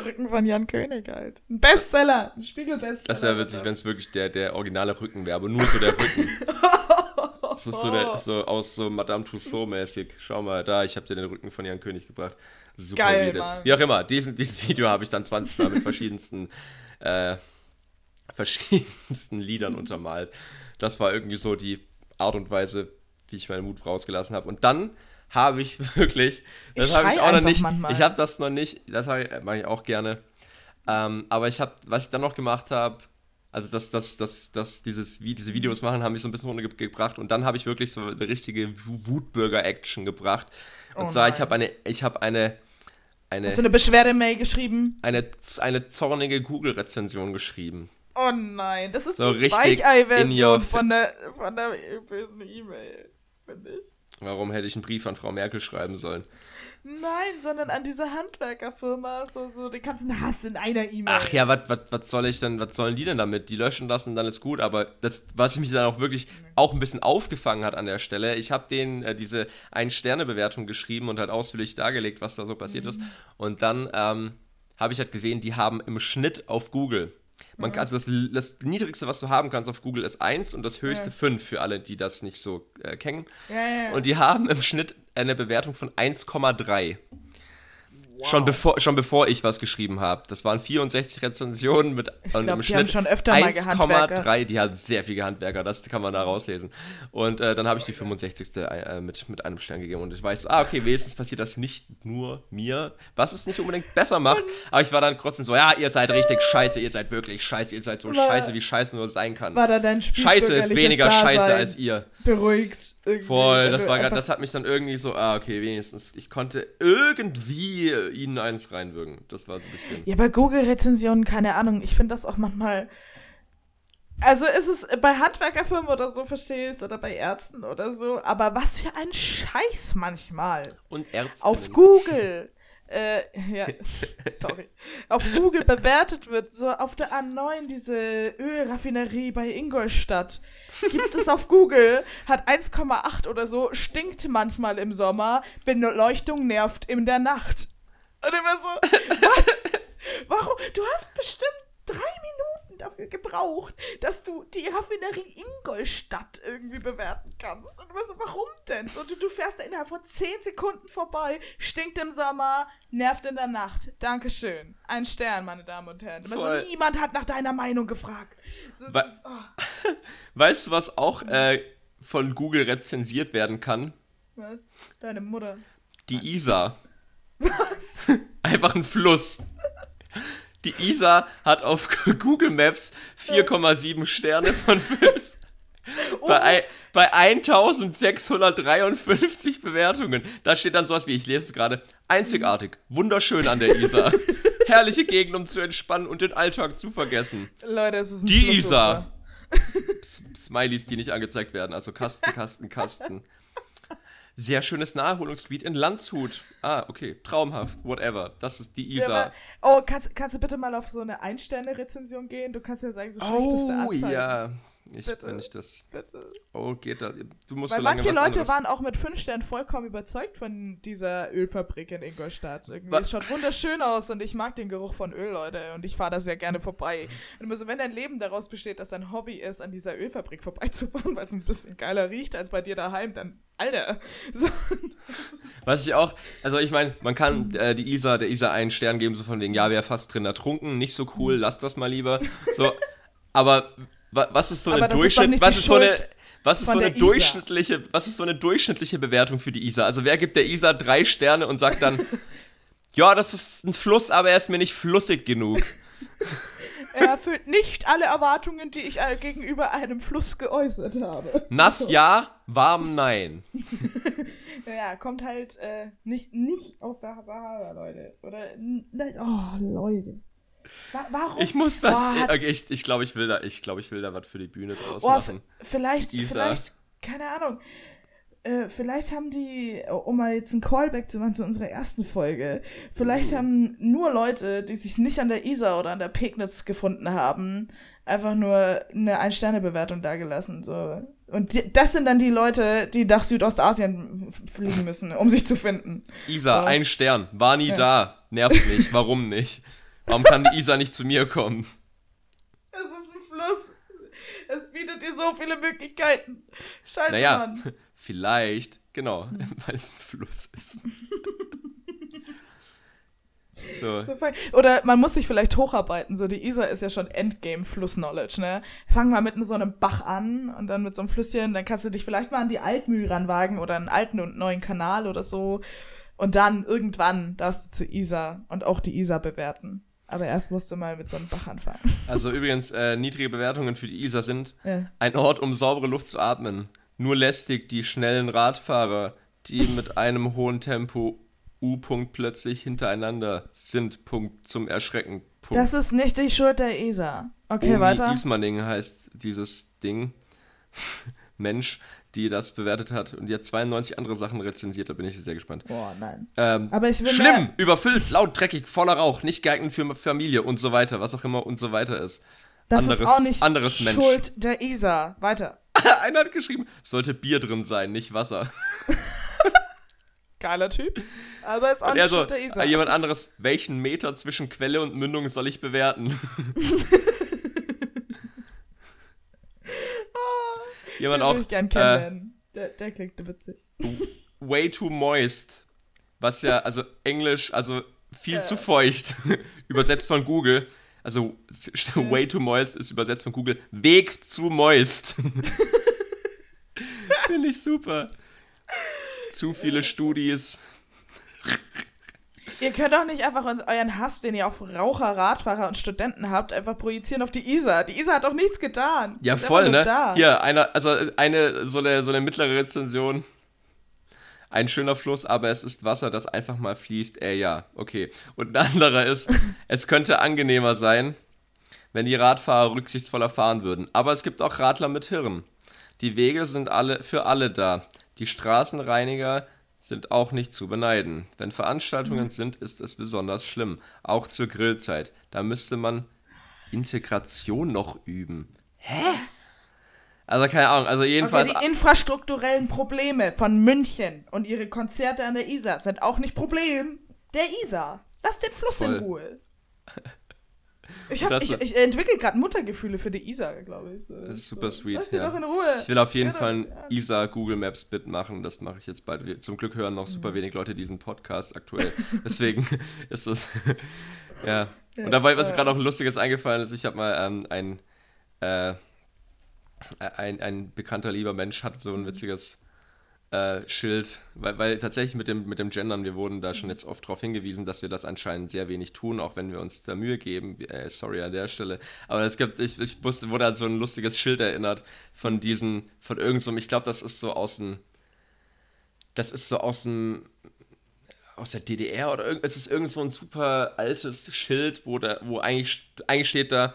Rücken von Jan König halt. Ein Bestseller, ein Spiegel-Bestseller. Das wäre witzig, wenn es wirklich der, der originale Rücken wäre, aber nur so der Rücken. das ist so, der, so aus so Madame Tussauds-mäßig. Schau mal, da, ich habe dir den Rücken von Jan König gebracht. Super Geil, Wie auch immer, diesen, dieses Video habe ich dann 20 Mal mit verschiedensten, äh, verschiedensten Liedern untermalt. Das war irgendwie so die Art und Weise, wie ich meinen Mut rausgelassen habe. Und dann habe ich wirklich, das habe ich auch noch nicht, manchmal. ich habe das noch nicht, das mache ich auch gerne. Ähm, aber ich habe, was ich dann noch gemacht habe, also das, das, das, das, dieses, wie diese Videos machen, haben mich so ein bisschen runtergebracht und dann habe ich wirklich so eine richtige Wutbürger-Action gebracht. Und oh zwar, ich habe eine, ich habe eine, eine. Hast du eine Beschwerde-Mail geschrieben? Eine, eine zornige Google-Rezension geschrieben. Oh nein, das ist so die Weichei-Version von der, von der bösen E-Mail, finde ich. Warum hätte ich einen Brief an Frau Merkel schreiben sollen? Nein, sondern an diese Handwerkerfirma, so, so den ganzen Hass in einer E-Mail. Ach ja, was soll ich denn, was sollen die denn damit? Die löschen lassen, dann ist gut. Aber das, was mich dann auch wirklich auch ein bisschen aufgefangen hat an der Stelle, ich habe denen äh, diese Ein-Sterne-Bewertung geschrieben und halt ausführlich dargelegt, was da so passiert mhm. ist. Und dann ähm, habe ich halt gesehen, die haben im Schnitt auf Google man kann, also das, das, niedrigste, was du haben kannst auf Google, ist 1 und das höchste ja. 5 für alle, die das nicht so äh, kennen. Ja, ja, und die haben im Schnitt eine Bewertung von 1,3. Wow. Schon, bevor, schon bevor ich was geschrieben habe. Das waren 64 Rezensionen mit ich glaub, im die Schnitt haben schon öfter 1,3. Die haben sehr viele Handwerker, das kann man da rauslesen. Und äh, dann habe ich die 65. Äh, mit, mit einem Stern gegeben. Und ich weiß, ah, okay, wenigstens passiert das nicht nur mir, was es nicht unbedingt besser macht. Aber ich war dann trotzdem so, ja, ihr seid richtig scheiße, ihr seid wirklich scheiße, ihr seid so war, scheiße, wie scheiße nur sein kann. War da dein Scheiße ist weniger Dasein scheiße als ihr. Beruhigt. Voll, das, war grad, das hat mich dann irgendwie so, ah, okay, wenigstens, ich konnte irgendwie ihnen eins reinwirken. Das war so ein bisschen. Ja, bei Google-Rezensionen, keine Ahnung. Ich finde das auch manchmal. Also ist es bei Handwerkerfirmen oder so, verstehst oder bei Ärzten oder so, aber was für ein Scheiß manchmal. Und Ärzte. Auf Google. äh, ja, sorry, auf Google bewertet wird, so auf der A9 diese Ölraffinerie bei Ingolstadt, gibt es auf Google, hat 1,8 oder so, stinkt manchmal im Sommer, Beleuchtung nervt in der Nacht. Und immer so, was? Warum? Du hast bestimmt drei Minuten dafür gebraucht, dass du die Raffinerie Ingolstadt irgendwie bewerten kannst. Und was, warum denn? So, du, du fährst da innerhalb von zehn Sekunden vorbei, stinkt im Sommer, nervt in der Nacht. Dankeschön. Ein Stern, meine Damen und Herren. Also, niemand hat nach deiner Meinung gefragt. So, We das, oh. Weißt du, was auch äh, von Google rezensiert werden kann? Was? Deine Mutter. Die Isar. Was? Einfach ein Fluss. Die Isar hat auf Google Maps 4,7 Sterne von 5. Oh. Bei, bei 1653 Bewertungen. Da steht dann sowas wie, ich lese es gerade, einzigartig, wunderschön an der Isar. Herrliche Gegend, um zu entspannen und den Alltag zu vergessen. Leute, es ist ein Die Isar. Smileys, die nicht angezeigt werden, also Kasten, Kasten, Kasten. Sehr schönes Naherholungsgebiet in Landshut. Ah, okay. Traumhaft. Whatever. Das ist die Isar. Ja, oh, kannst, kannst du bitte mal auf so eine Ein-Sterne-Rezension gehen? Du kannst ja sagen, so schlechteste oh, Anzeige. Oh, ja. Ich, bitte, wenn ich das. Bitte. Oh, geht das. Du musst Weil so lange manche Leute anderes. waren auch mit fünf Sternen vollkommen überzeugt von dieser Ölfabrik in Ingolstadt. Irgendwie. Es schaut wunderschön aus und ich mag den Geruch von Öl, Leute. Und ich fahre da sehr gerne vorbei. Und immer so, wenn dein Leben daraus besteht, dass dein Hobby ist, an dieser Ölfabrik vorbeizufahren, weil es ein bisschen geiler riecht als bei dir daheim, dann, Alter. So. Was ich auch, also ich meine, man kann äh, die Isa, der Isa einen Stern geben, so von wegen, ja, wäre fast drin ertrunken, nicht so cool, lass das mal lieber. So. Aber was ist so eine Durchschnitt, was ist so eine was ist so eine durchschnittliche, was ist so eine durchschnittliche Bewertung für die ISA? Also wer gibt der ISA drei Sterne und sagt dann, ja, das ist ein Fluss, aber er ist mir nicht flussig genug. Er erfüllt nicht alle Erwartungen, die ich äh, gegenüber einem Fluss geäußert habe. Nass ja, warm nein. ja, kommt halt äh, nicht, nicht aus der Sahara, Leute. Oder, oh, Leute. Warum? Ich muss das. Oh, ich, ich glaube, ich will da, ich glaube, ich will da was für die Bühne draus oh, machen. Vielleicht, vielleicht, keine Ahnung. Äh, vielleicht haben die, um mal jetzt ein Callback zu machen zu unserer ersten Folge, vielleicht mhm. haben nur Leute, die sich nicht an der Isar oder an der Pegnitz gefunden haben, einfach nur eine Ein-Sterne-Bewertung dagelassen. So. Und die, das sind dann die Leute, die nach Südostasien fliegen müssen, um sich zu finden. Isar, so. ein Stern, war nie ja. da, nervt nicht, warum nicht? Warum kann die Isa nicht zu mir kommen? Es ist ein Fluss. Es bietet dir so viele Möglichkeiten. Scheiße, naja, Mann. vielleicht, genau, weil es ein Fluss ist. So. Oder man muss sich vielleicht hocharbeiten. So, die Isar ist ja schon Endgame-Fluss-Knowledge, ne? Fang mal mit so einem Bach an und dann mit so einem Flüsschen, dann kannst du dich vielleicht mal an die Altmühl ranwagen oder einen alten und neuen Kanal oder so. Und dann irgendwann darfst du zu Isar und auch die Isar bewerten. Aber erst musst du mal mit so einem Bach anfangen. Also übrigens, äh, niedrige Bewertungen für die Isar sind ja. ein Ort, um saubere Luft zu atmen. Nur lästig die schnellen Radfahrer, die mit einem hohen Tempo U-Punkt plötzlich hintereinander sind. Punkt zum Erschrecken. Punkt. Das ist nicht die Schuld der Isar. Okay, Omi weiter. Ismaning heißt dieses Ding. Mensch, die das bewertet hat und die hat 92 andere Sachen rezensiert, da bin ich sehr gespannt. Boah, nein. Ähm, Aber ich will Schlimm, überfüllt, laut, dreckig, voller Rauch, nicht geeignet für Familie und so weiter, was auch immer und so weiter ist. Das anderes, ist auch nicht anderes Schuld Mensch. der Isa. Weiter. Einer hat geschrieben, sollte Bier drin sein, nicht Wasser. Geiler Typ. Aber ist auch nicht so, Schuld der Isa. Jemand anderes, welchen Meter zwischen Quelle und Mündung soll ich bewerten? Jemand den auch. ich gern kennenlernen. Äh, der, der klingt witzig. Way too moist. Was ja, also Englisch, also viel äh. zu feucht. übersetzt von Google. Also way too moist ist übersetzt von Google. Weg zu moist. Finde ich super. Zu viele Studis. Ihr könnt doch nicht einfach euren Hass, den ihr auf Raucher, Radfahrer und Studenten habt, einfach projizieren auf die ISA. Die ISA hat doch nichts getan. Ja, voll, ne? Da. Hier, eine, also eine, so eine, so eine mittlere Rezension. Ein schöner Fluss, aber es ist Wasser, das einfach mal fließt. Äh, ja, okay. Und ein anderer ist, es könnte angenehmer sein, wenn die Radfahrer rücksichtsvoller fahren würden. Aber es gibt auch Radler mit Hirn. Die Wege sind alle für alle da. Die Straßenreiniger sind auch nicht zu beneiden. Wenn Veranstaltungen mhm. sind, ist es besonders schlimm. Auch zur Grillzeit. Da müsste man Integration noch üben. Hä? Also keine Ahnung, also jedenfalls. Okay, die infrastrukturellen Probleme von München und ihre Konzerte an der Isar sind auch nicht Problem der Isar. Lass den Fluss Voll. in Ruhe. Ich, ich, ich entwickle gerade Muttergefühle für die Isar, glaube ich. So. Das ist super sweet. Lass ja. doch in Ruhe. Ich will auf jeden ja, Fall ein ja. Isar Google Maps Bit machen. Das mache ich jetzt bald. Zum Glück hören noch super mhm. wenig Leute diesen Podcast aktuell. Deswegen ist das. ja. Und dabei, was mir gerade auch Lustiges eingefallen ist, ich habe mal ähm, ein, äh, ein, ein bekannter lieber Mensch hat so ein mhm. witziges äh, Schild, weil, weil tatsächlich mit dem, mit dem Gendern, wir wurden da schon jetzt oft darauf hingewiesen, dass wir das anscheinend sehr wenig tun, auch wenn wir uns da Mühe geben. Äh, sorry an der Stelle. Aber es gibt, ich, ich wusste, wurde an so ein lustiges Schild erinnert von diesen, von irgendeinem, so, ich glaube, das ist so aus dem, das ist so aus dem, aus der DDR oder irgend, es ist irgend so ein super altes Schild, wo da, wo eigentlich, eigentlich steht da,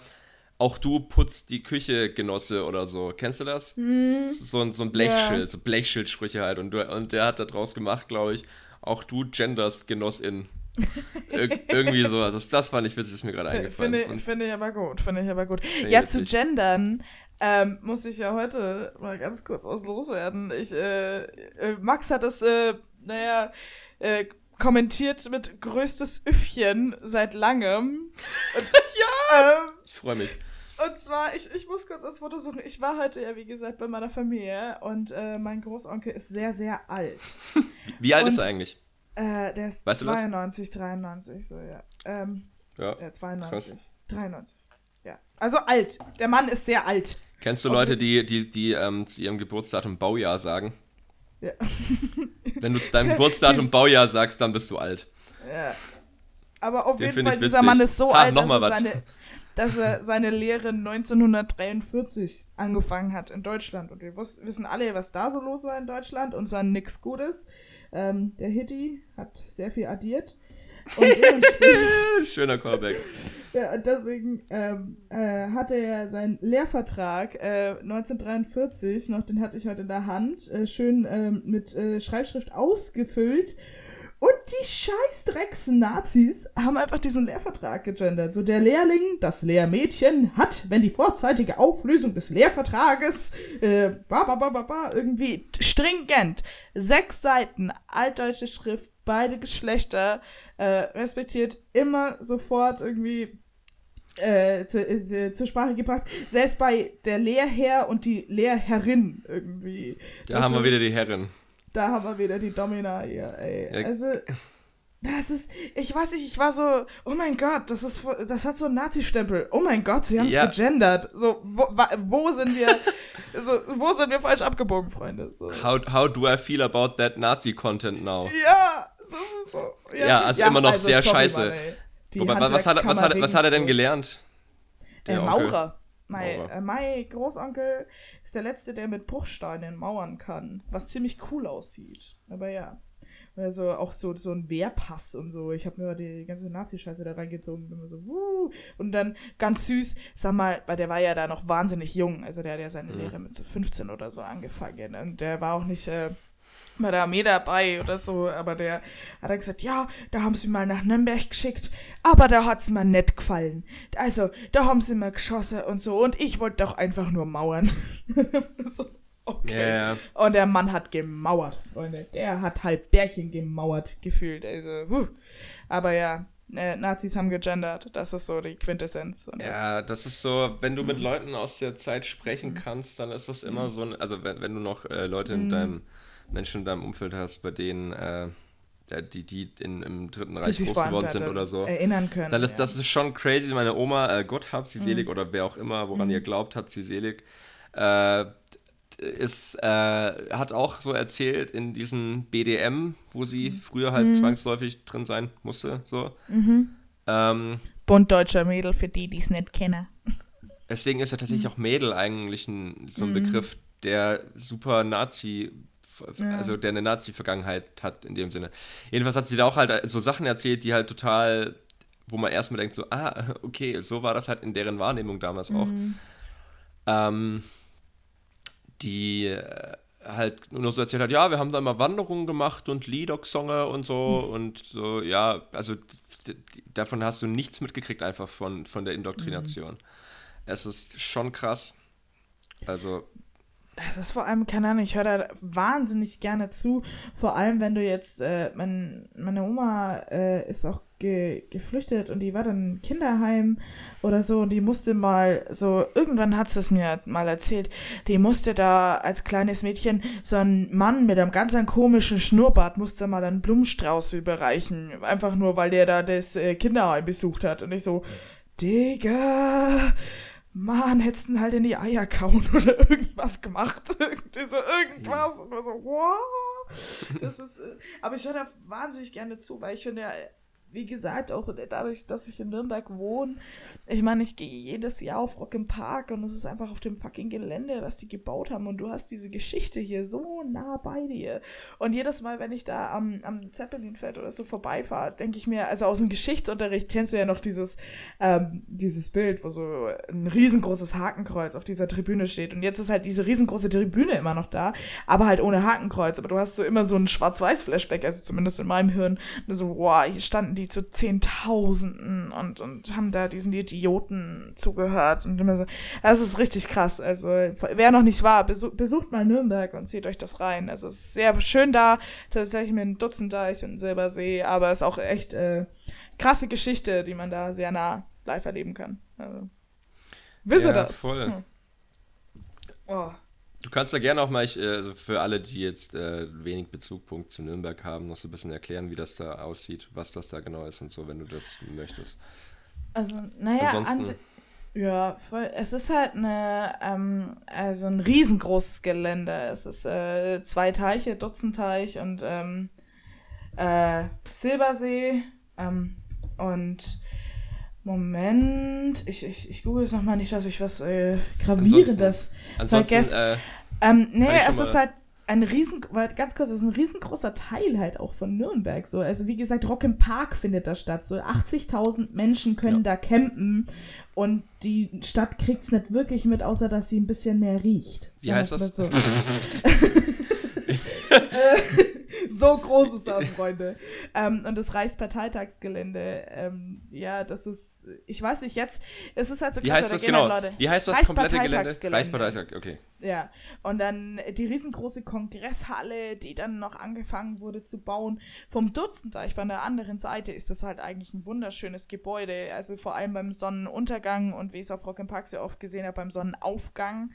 auch du putzt die Küche, Genosse oder so. Kennst du das? Hm. das so, ein, so ein Blechschild, ja. so Blechschildsprüche halt. Und, du, und der hat da draus gemacht, glaube ich, auch du genderst Genossin. Ir irgendwie so. Also das fand ich witzig, ist mir gerade eingefallen. Finde, finde ich aber gut, finde ich aber gut. Ja, zu gendern ähm, muss ich ja heute mal ganz kurz was loswerden. Ich, äh, äh, Max hat das, äh, naja, äh, kommentiert mit größtes Üffchen seit langem. Und, ja! Ähm, ich freue mich. Und zwar, ich, ich muss kurz das Foto suchen. Ich war heute ja, wie gesagt, bei meiner Familie und äh, mein Großonkel ist sehr, sehr alt. Wie alt und, ist er eigentlich? Äh, der ist weißt 92, 93, so, ja. Ähm, ja. Äh, 92, krass. 93. Ja. Also alt. Der Mann ist sehr alt. Kennst du Leute, die, die, die ähm, zu ihrem Geburtsdatum Baujahr sagen? Ja. Wenn du zu deinem Geburtsdatum Baujahr sagst, dann bist du alt. Ja. Aber auf Den jeden Fall, dieser Mann ist so ha, alt, dass er seine dass er seine Lehre 1943 angefangen hat in Deutschland. Und wir wissen alle, was da so los war in Deutschland. Und zwar nichts Gutes. Ähm, der Hitty hat sehr viel addiert. Schöner Callback. Ja, deswegen ähm, äh, hatte er seinen Lehrvertrag äh, 1943, noch den hatte ich heute in der Hand, äh, schön ähm, mit äh, Schreibschrift ausgefüllt und die scheiß Nazis haben einfach diesen Lehrvertrag gegendert. So der Lehrling, das Lehrmädchen, hat, wenn die vorzeitige Auflösung des Lehrvertrages äh, ba, ba, ba, ba, ba, irgendwie stringent, sechs Seiten, altdeutsche Schrift, beide Geschlechter, äh, respektiert, immer sofort irgendwie äh, zu, äh, zur Sprache gebracht. Selbst bei der Lehrherr und die Lehrherrin irgendwie. Da das haben wir wieder die Herrin. Da haben wir wieder die Domina hier, ey. Ja. Also, das ist, ich weiß nicht, ich war so, oh mein Gott, das ist, das hat so einen Nazi-Stempel. Oh mein Gott, sie haben es ja. gegendert. So, wo, wo sind wir, so, wo sind wir falsch abgebogen, Freunde? So. How, how do I feel about that Nazi-Content now? Ja, das ist so. Ja, ja also ja, immer noch also, sehr sorry, scheiße. Mann, Wobei, was, hat, was, hat, was hat er denn gelernt? Äh, Maurer. Mein, äh, mein Großonkel ist der Letzte, der mit Bruchsteinen mauern kann, was ziemlich cool aussieht. Aber ja. Also auch so, so ein Wehrpass und so. Ich habe mir die ganze Nazi-Scheiße da reingezogen und immer so, wuh. Und dann ganz süß, sag mal, weil der war ja da noch wahnsinnig jung. Also der hat ja seine mhm. Lehre mit so 15 oder so angefangen. Und der war auch nicht. Äh, Armee dabei oder so, aber der hat er gesagt, ja, da haben sie mal nach Nürnberg geschickt, aber da hat's mir nicht gefallen. Also, da haben sie mir geschossen und so und ich wollte doch einfach nur mauern. so, okay. Yeah. Und der Mann hat gemauert, Freunde. Der hat halt Bärchen gemauert gefühlt. Also, huh. aber ja, äh, Nazis haben gegendert. Das ist so die Quintessenz. ja, das, ist so, wenn du mit mhm. Leuten aus der Zeit sprechen mhm. kannst, dann ist das immer mhm. so ein, also wenn, wenn du noch äh, Leute in deinem Menschen in deinem Umfeld hast, bei denen, äh, die, die in, im Dritten Reich groß geworden sind oder so. Erinnern können. Dann ist, ja. Das ist schon crazy. Meine Oma, äh, Gott hab sie mhm. selig, oder wer auch immer, woran mhm. ihr glaubt, hat sie selig. Äh, ist, äh, hat auch so erzählt in diesem BDM, wo sie mhm. früher halt mhm. zwangsläufig drin sein musste. So. Mhm. Ähm, Bund deutscher Mädel, für die, die es nicht kennen. Deswegen ist ja tatsächlich mhm. auch Mädel eigentlich ein, so ein Begriff, der super Nazi ja. also der eine Nazi-Vergangenheit hat in dem Sinne. Jedenfalls hat sie da auch halt so Sachen erzählt, die halt total, wo man erstmal denkt, so, ah, okay, so war das halt in deren Wahrnehmung damals auch. Mhm. Ähm, die, halt nur so erzählt hat, ja, wir haben da mal Wanderungen gemacht und Lieder gesungen und so mhm. und so, ja, also davon hast du nichts mitgekriegt einfach von, von der Indoktrination. Mhm. Es ist schon krass. Also. Es ist vor allem, keine Ahnung, ich höre da wahnsinnig gerne zu. Vor allem, wenn du jetzt, äh, mein, meine Oma äh, ist auch ge geflüchtet und die war dann im Kinderheim oder so und die musste mal so, irgendwann hat sie es mir mal erzählt, die musste da als kleines Mädchen so ein Mann mit einem ganz komischen Schnurrbart musste mal einen Blumenstrauß überreichen, einfach nur, weil der da das äh, Kinderheim besucht hat und ich so, Digga, Mann, hättest du halt in die Eier kauen oder irgendwas gemacht. Irgendwie so irgendwas. Und so, wow. Das ist, äh, aber ich höre da wahnsinnig gerne zu, weil ich finde ja, wie gesagt, auch dadurch, dass ich in Nürnberg wohne, ich meine, ich gehe jedes Jahr auf Rock im Park und es ist einfach auf dem fucking Gelände, was die gebaut haben und du hast diese Geschichte hier so nah bei dir. Und jedes Mal, wenn ich da am, am Zeppelinfeld oder so vorbeifahre, denke ich mir, also aus dem Geschichtsunterricht kennst du ja noch dieses, ähm, dieses Bild, wo so ein riesengroßes Hakenkreuz auf dieser Tribüne steht. Und jetzt ist halt diese riesengroße Tribüne immer noch da, aber halt ohne Hakenkreuz, aber du hast so immer so ein Schwarz-Weiß-Flashback, also zumindest in meinem Hirn, so, wow, hier standen die die zu Zehntausenden und, und haben da diesen Idioten zugehört und immer so. Das ist richtig krass. Also, wer noch nicht war, besuch, besucht mal Nürnberg und zieht euch das rein. Also, es ist sehr schön da. Tatsächlich mit einem Dutzenddeich und Silbersee, aber es ist auch echt äh, krasse Geschichte, die man da sehr nah live erleben kann. Also, wisse ja, das. Voll. Hm. Oh. Du kannst da gerne auch mal, ich, also für alle, die jetzt äh, wenig Bezugpunkt zu Nürnberg haben, noch so ein bisschen erklären, wie das da aussieht, was das da genau ist und so, wenn du das möchtest. Also, naja, Ansonsten, ja, voll, es ist halt eine, ähm, also ein riesengroßes Gelände. Es ist äh, zwei Teiche, Dutzendteich und ähm, äh, Silbersee ähm, und Moment, ich, ich, ich google es nochmal nicht, dass ich was äh, Gravierendes vergesse. Äh, ähm, nee, es ist halt ein riesen, ganz kurz, es ist ein riesengroßer Teil halt auch von Nürnberg. So. Also wie gesagt, Rock im Park findet da statt. So 80.000 Menschen können ja. da campen und die Stadt kriegt es nicht wirklich mit, außer dass sie ein bisschen mehr riecht. Wie heißt das? So. so groß ist das, Freunde. Ähm, und das Reichsparteitagsgelände, ähm, ja, das ist, ich weiß nicht, jetzt, es ist halt so Wie heißt das genau? Leute, Wie heißt das komplette Gelände? Reichsparteitag, okay. Ja, und dann die riesengroße Kongresshalle, die dann noch angefangen wurde zu bauen. Vom Dutzendteich von der anderen Seite ist das halt eigentlich ein wunderschönes Gebäude. Also vor allem beim Sonnenuntergang und wie ich es auf Rock Park sehr oft gesehen habe, beim Sonnenaufgang.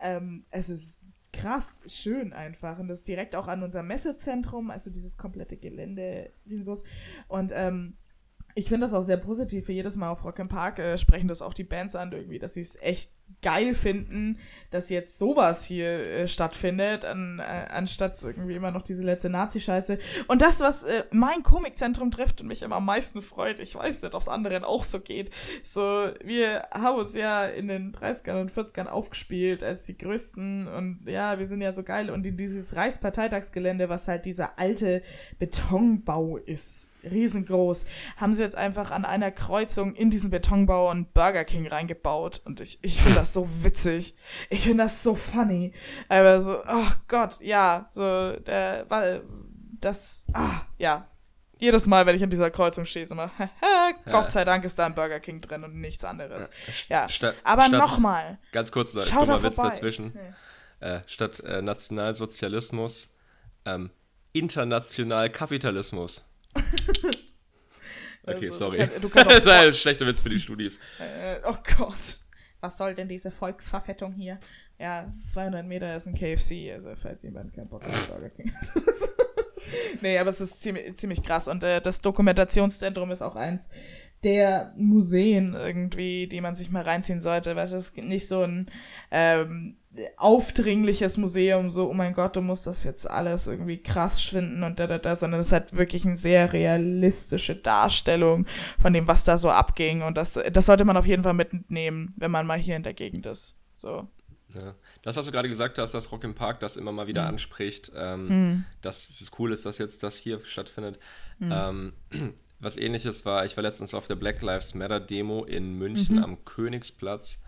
Ähm, es ist krass schön einfach. Und das ist direkt auch an unserem Messezentrum, also dieses komplette Gelände riesengroß. Und ähm, ich finde das auch sehr positiv. Für jedes Mal auf Rock im Park äh, sprechen das auch die Bands an, irgendwie, dass sie es echt geil finden, dass jetzt sowas hier äh, stattfindet, an, äh, anstatt irgendwie immer noch diese letzte Nazi-Scheiße. Und das, was äh, mein Komikzentrum trifft und mich immer am meisten freut, ich weiß nicht, ob es anderen auch so geht. So, wir haben uns ja in den 30ern und 40ern aufgespielt als die größten und ja, wir sind ja so geil. Und in dieses Reichsparteitagsgelände, was halt dieser alte Betonbau ist, riesengroß, haben sie jetzt einfach an einer Kreuzung in diesen Betonbau einen Burger King reingebaut. Und ich, ich finde das so witzig. Ich finde das so funny. Aber so, oh Gott, ja, so, der, weil, das, ah, ja. Jedes Mal, wenn ich an dieser Kreuzung stehe, ist immer, Gott sei Dank ist da ein Burger King drin und nichts anderes. Ja, Statt, aber nochmal. Ganz kurz, noch, dummer Witz dazwischen. Nee. Äh, statt äh, Nationalsozialismus, ähm, Internationalkapitalismus. okay, also, sorry. Du kann, du das ist ein schlechter Witz für die Studis. Äh, oh Gott was soll denn diese Volksverfettung hier? Ja, 200 Meter ist ein KFC, also falls jemand keinen Bock auf Burger King hat. nee, aber es ist ziemlich, ziemlich krass und äh, das Dokumentationszentrum ist auch eins der Museen irgendwie, die man sich mal reinziehen sollte, weil das ist nicht so ein ähm, aufdringliches Museum, so, oh mein Gott, du musst das jetzt alles irgendwie krass finden und da, da, da, sondern es hat wirklich eine sehr realistische Darstellung von dem, was da so abging und das, das sollte man auf jeden Fall mitnehmen, wenn man mal hier in der Gegend ist, so. Ja. Das, was du gerade gesagt hast, dass Rock im Park das immer mal wieder mhm. anspricht, ähm, mhm. dass es cool ist, dass jetzt das hier stattfindet. Mhm. Ähm, was ähnliches war, ich war letztens auf der Black Lives Matter Demo in München mhm. am Königsplatz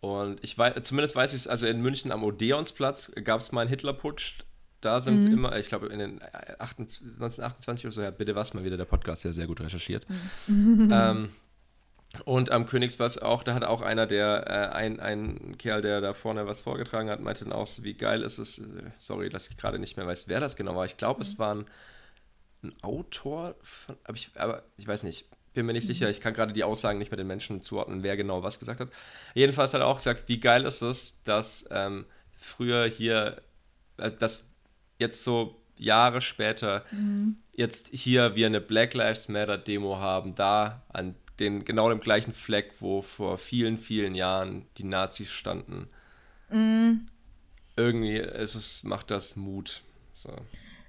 Und ich weiß, zumindest weiß ich es, also in München am Odeonsplatz gab es mal einen Hitlerputsch. Da sind mhm. immer, ich glaube, in den 1928 oder so, ja, bitte was mal wieder der Podcast, der sehr gut recherchiert. Mhm. ähm, und am Königsplatz auch, da hat auch einer, der, äh, ein, ein Kerl, der da vorne was vorgetragen hat, meinte dann auch, wie geil ist es, äh, sorry, dass ich gerade nicht mehr weiß, wer das genau war. Ich glaube, mhm. es war ein, ein Autor, von, aber, ich, aber ich weiß nicht, bin mir nicht sicher, ich kann gerade die Aussagen nicht mit den Menschen zuordnen, wer genau was gesagt hat. Jedenfalls hat er auch gesagt, wie geil ist es, dass ähm, früher hier, äh, dass jetzt so Jahre später mhm. jetzt hier wir eine Black Lives Matter Demo haben, da an den genau dem gleichen Fleck, wo vor vielen, vielen Jahren die Nazis standen. Mhm. Irgendwie ist es, macht das Mut. So.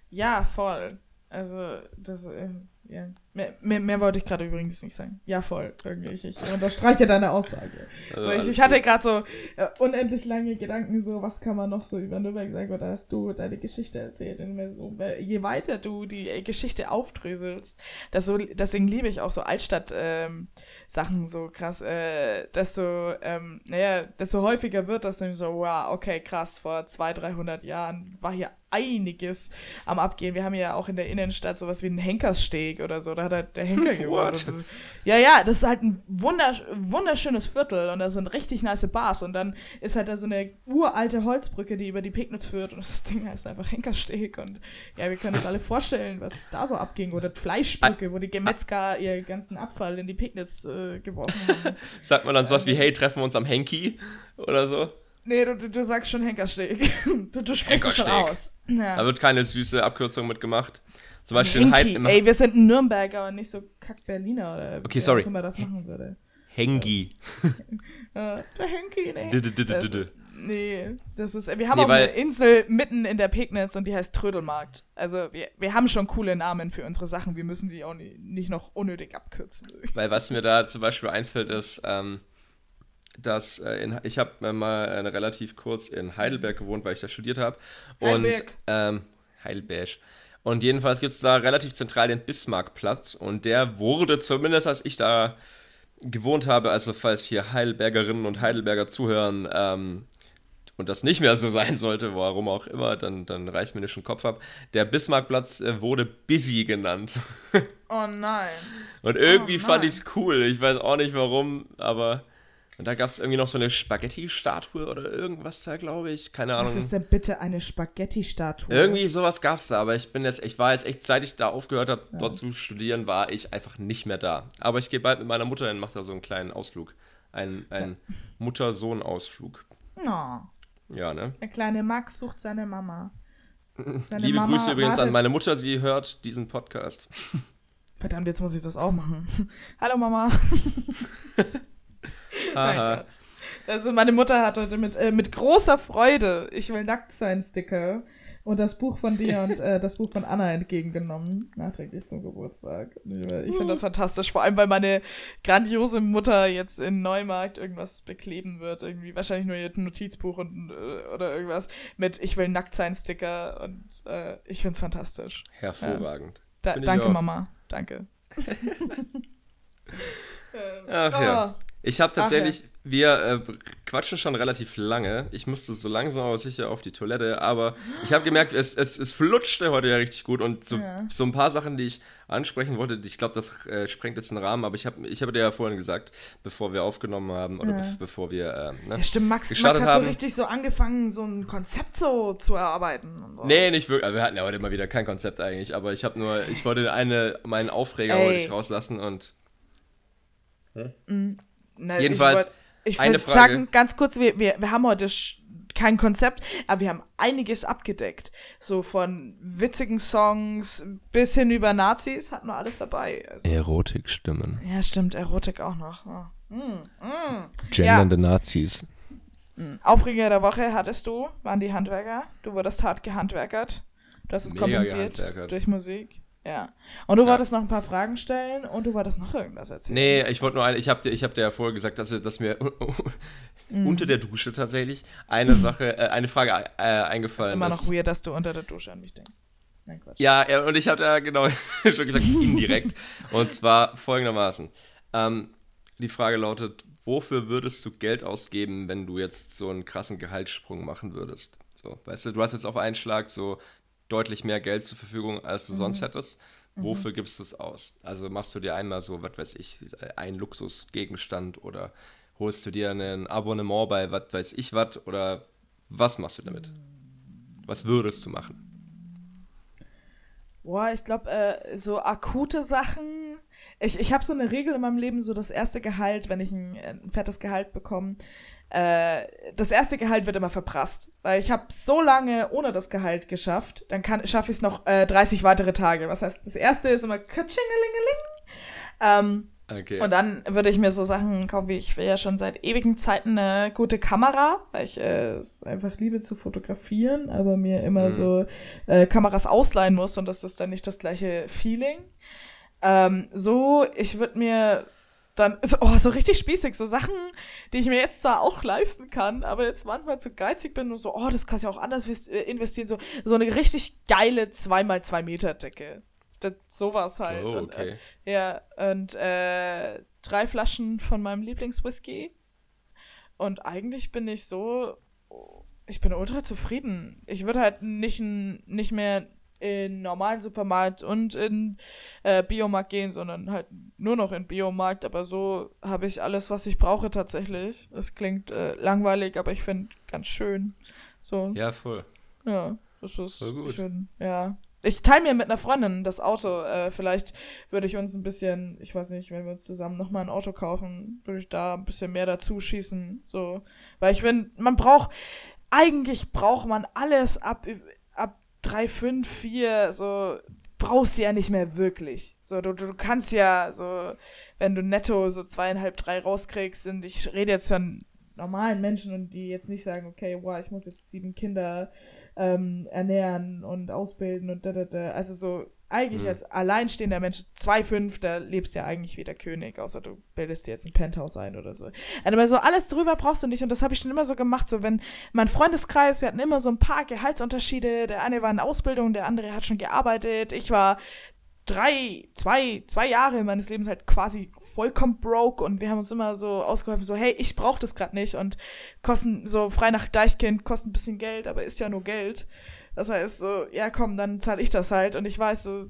Ja, voll. Also, das, äh, ja. Mehr, mehr, mehr, wollte ich gerade übrigens nicht sagen. Ja, voll. Irgendwie. Ich, ich unterstreiche deine Aussage. Also so, ich, ich hatte gerade so äh, unendlich lange Gedanken, so, was kann man noch so über Nürnberg sagen, oder hast du deine Geschichte erzählt. Und so, je weiter du die äh, Geschichte aufdröselst, das so, deswegen liebe ich auch so Altstadt-Sachen ähm, so krass, äh, desto, ähm, naja, desto häufiger wird das nämlich so, wow, okay, krass, vor 200, 300 Jahren war hier einiges am Abgehen. Wir haben ja auch in der Innenstadt sowas wie einen Henkerssteg oder so. Da hat halt der Henker gewohnt. Ja, ja, das ist halt ein wundersch wunderschönes Viertel und da sind richtig nice Bars und dann ist halt da so eine uralte Holzbrücke, die über die Pegnitz führt und das Ding heißt einfach Henkersteg und ja, wir können uns alle vorstellen, was da so abging oder Fleischbrücke, wo die Gemetzger ihr ganzen Abfall in die Pegnitz äh, geworfen haben. Sagt man dann sowas wie, hey, treffen wir uns am Henki oder so? Nee, du, du sagst schon Henkersteg. Du, du sprichst es schon aus. Ja. Da wird keine süße Abkürzung mitgemacht. Zum Beispiel Henki, Hype Ey, wir sind ein Nürnberger und nicht so kack Berliner oder okay, sorry. immer das machen würde. Hengi. der Henki, nee. nee, das ist, wir haben nee, auch eine Insel mitten in der Pegnitz und die heißt Trödelmarkt. Also wir, wir haben schon coole Namen für unsere Sachen, wir müssen die auch nie, nicht noch unnötig abkürzen. Weil was mir da zum Beispiel einfällt ist, ähm, dass äh, in, ich habe äh, mal äh, relativ kurz in Heidelberg gewohnt, weil ich da studiert habe. Und ähm, Heidelberg. Und jedenfalls gibt es da relativ zentral den Bismarckplatz und der wurde zumindest, als ich da gewohnt habe, also falls hier Heidelbergerinnen und Heidelberger zuhören ähm, und das nicht mehr so sein sollte, warum auch immer, dann, dann reißt mir nicht schon Kopf ab. Der Bismarckplatz äh, wurde Busy genannt. oh nein. Und irgendwie oh fand ich es cool. Ich weiß auch nicht warum, aber und da gab es irgendwie noch so eine Spaghetti-Statue oder irgendwas da, glaube ich. Keine Ahnung. Was ist denn bitte eine Spaghetti-Statue? Irgendwie sowas gab es da, aber ich bin jetzt, ich war jetzt echt, seit ich da aufgehört habe, ja. dort zu studieren, war ich einfach nicht mehr da. Aber ich gehe bald mit meiner Mutter hin, mache da so einen kleinen Ausflug. Ein, ein ja. Mutter-Sohn-Ausflug. Oh. Ja, ne? Der kleine Max sucht seine Mama. Seine Liebe Mama Grüße übrigens wartet. an meine Mutter, sie hört diesen Podcast. Verdammt, jetzt muss ich das auch machen. Hallo Mama. Aha. Also meine Mutter hat heute mit, äh, mit großer Freude Ich will nackt sein Sticker und das Buch von dir und äh, das Buch von Anna entgegengenommen, nachträglich zum Geburtstag. Ich finde das fantastisch, vor allem weil meine grandiose Mutter jetzt in Neumarkt irgendwas bekleben wird, irgendwie wahrscheinlich nur ihr Notizbuch und, äh, oder irgendwas mit Ich will nackt sein Sticker und äh, ich finde es fantastisch. Hervorragend. Ja. Da, danke Mama, danke. Ach ja. Oh. Ich habe tatsächlich, Ach, wir äh, quatschen schon relativ lange. Ich musste so langsam aber sicher auf die Toilette, aber ich habe gemerkt, es, es, es flutschte heute ja richtig gut und so, ja. so ein paar Sachen, die ich ansprechen wollte, ich glaube, das äh, sprengt jetzt den Rahmen, aber ich habe ich hab dir ja vorhin gesagt, bevor wir aufgenommen haben oder ja. be bevor wir äh, ne, Ja, stimmt, Max, Max hat haben. so richtig so angefangen, so ein Konzept so zu erarbeiten. Und so. Nee, nicht wirklich. Also wir hatten ja heute mal wieder kein Konzept eigentlich, aber ich habe nur, ich wollte eine, meinen Aufreger heute rauslassen und. Hm? Mhm. Na, Jedenfalls. Ich, würde sagen, ganz kurz, wir, wir, wir haben heute kein Konzept, aber wir haben einiges abgedeckt. So von witzigen Songs bis hin über Nazis hatten wir alles dabei. Also. Erotikstimmen. Ja, stimmt, Erotik auch noch. Oh. Mm, mm. Gendernde ja. Nazis. Mm. Aufreger der Woche hattest du, waren die Handwerker. Du wurdest hart gehandwerkert. Du hast es Mega kompensiert durch Musik. Ja. Und du ja. wolltest noch ein paar Fragen stellen und du wolltest noch irgendwas erzählen. Nee, ich wollte nur eine, ich habe dir, hab dir ja vorher gesagt, dass, dass mir mm. unter der Dusche tatsächlich eine Sache, äh, eine Frage äh, eingefallen ist. ist immer noch weird, dass du unter der Dusche an mich denkst. Nein, Quatsch. Ja, ja und ich hatte ja genau schon gesagt, indirekt. und zwar folgendermaßen. Ähm, die Frage lautet, wofür würdest du Geld ausgeben, wenn du jetzt so einen krassen Gehaltssprung machen würdest? So, weißt du, du hast jetzt auf einen Schlag so deutlich mehr Geld zur Verfügung, als du mhm. sonst hättest. Mhm. Wofür mhm. gibst du es aus? Also machst du dir einmal so, was weiß ich, einen Luxusgegenstand oder holst du dir ein Abonnement bei was weiß ich was oder was machst du damit? Was würdest du machen? Boah, ich glaube, äh, so akute Sachen. Ich, ich habe so eine Regel in meinem Leben, so das erste Gehalt, wenn ich ein, ein fettes Gehalt bekomme, äh, das erste Gehalt wird immer verprasst. Weil ich habe so lange ohne das Gehalt geschafft, dann schaffe ich es noch äh, 30 weitere Tage. Was heißt, das erste ist immer katschingelingeling. Ähm, Okay. Und dann würde ich mir so Sachen kaufen, wie ich will ja schon seit ewigen Zeiten eine gute Kamera, weil ich äh, es einfach liebe zu fotografieren, aber mir immer mhm. so äh, Kameras ausleihen muss und das ist dann nicht das gleiche Feeling. Ähm, so, ich würde mir dann, so, oh, so richtig spießig, so Sachen, die ich mir jetzt zwar auch leisten kann, aber jetzt manchmal zu geizig bin und so, oh, das kannst du ja auch anders äh, investieren, so, so eine richtig geile 2x2 Meter Decke. Das, sowas halt. Oh, okay. Und, äh, ja, und äh, drei Flaschen von meinem Lieblingswhisky. Und eigentlich bin ich so, ich bin ultra zufrieden. Ich würde halt nicht, nicht mehr in normalen Supermarkt und in äh, Biomarkt gehen, sondern halt nur noch in Biomarkt. Aber so habe ich alles, was ich brauche tatsächlich. Es klingt äh, langweilig, aber ich finde ganz schön. So. Ja, voll. Ja, das ist voll gut. Schön. Ja, ich teile mir mit einer Freundin das Auto. Äh, vielleicht würde ich uns ein bisschen, ich weiß nicht, wenn wir uns zusammen nochmal ein Auto kaufen, würde ich da ein bisschen mehr dazu schießen. So. Weil ich finde, man braucht, eigentlich braucht man alles ab, ab 3, 5, 4, so, brauchst du ja nicht mehr wirklich. So, du, du kannst ja, so, wenn du netto so zweieinhalb, drei rauskriegst, und ich rede jetzt von normalen Menschen und die jetzt nicht sagen, okay, wow, ich muss jetzt sieben Kinder ähm, ernähren und ausbilden und da, da, da. Also so eigentlich mhm. als alleinstehender Mensch, 2,5, da lebst du ja eigentlich wie der König, außer du bildest dir jetzt ein Penthouse ein oder so. Aber so alles drüber brauchst du nicht und das habe ich schon immer so gemacht, so wenn mein Freundeskreis, wir hatten immer so ein paar Gehaltsunterschiede, der eine war in Ausbildung, der andere hat schon gearbeitet, ich war drei, zwei, zwei Jahre meines Lebens halt quasi vollkommen broke und wir haben uns immer so ausgeholfen, so, hey, ich brauche das gerade nicht und kosten so frei nach Deichkind, kosten ein bisschen Geld, aber ist ja nur Geld. Das heißt so, ja komm, dann zahle ich das halt und ich weiß so,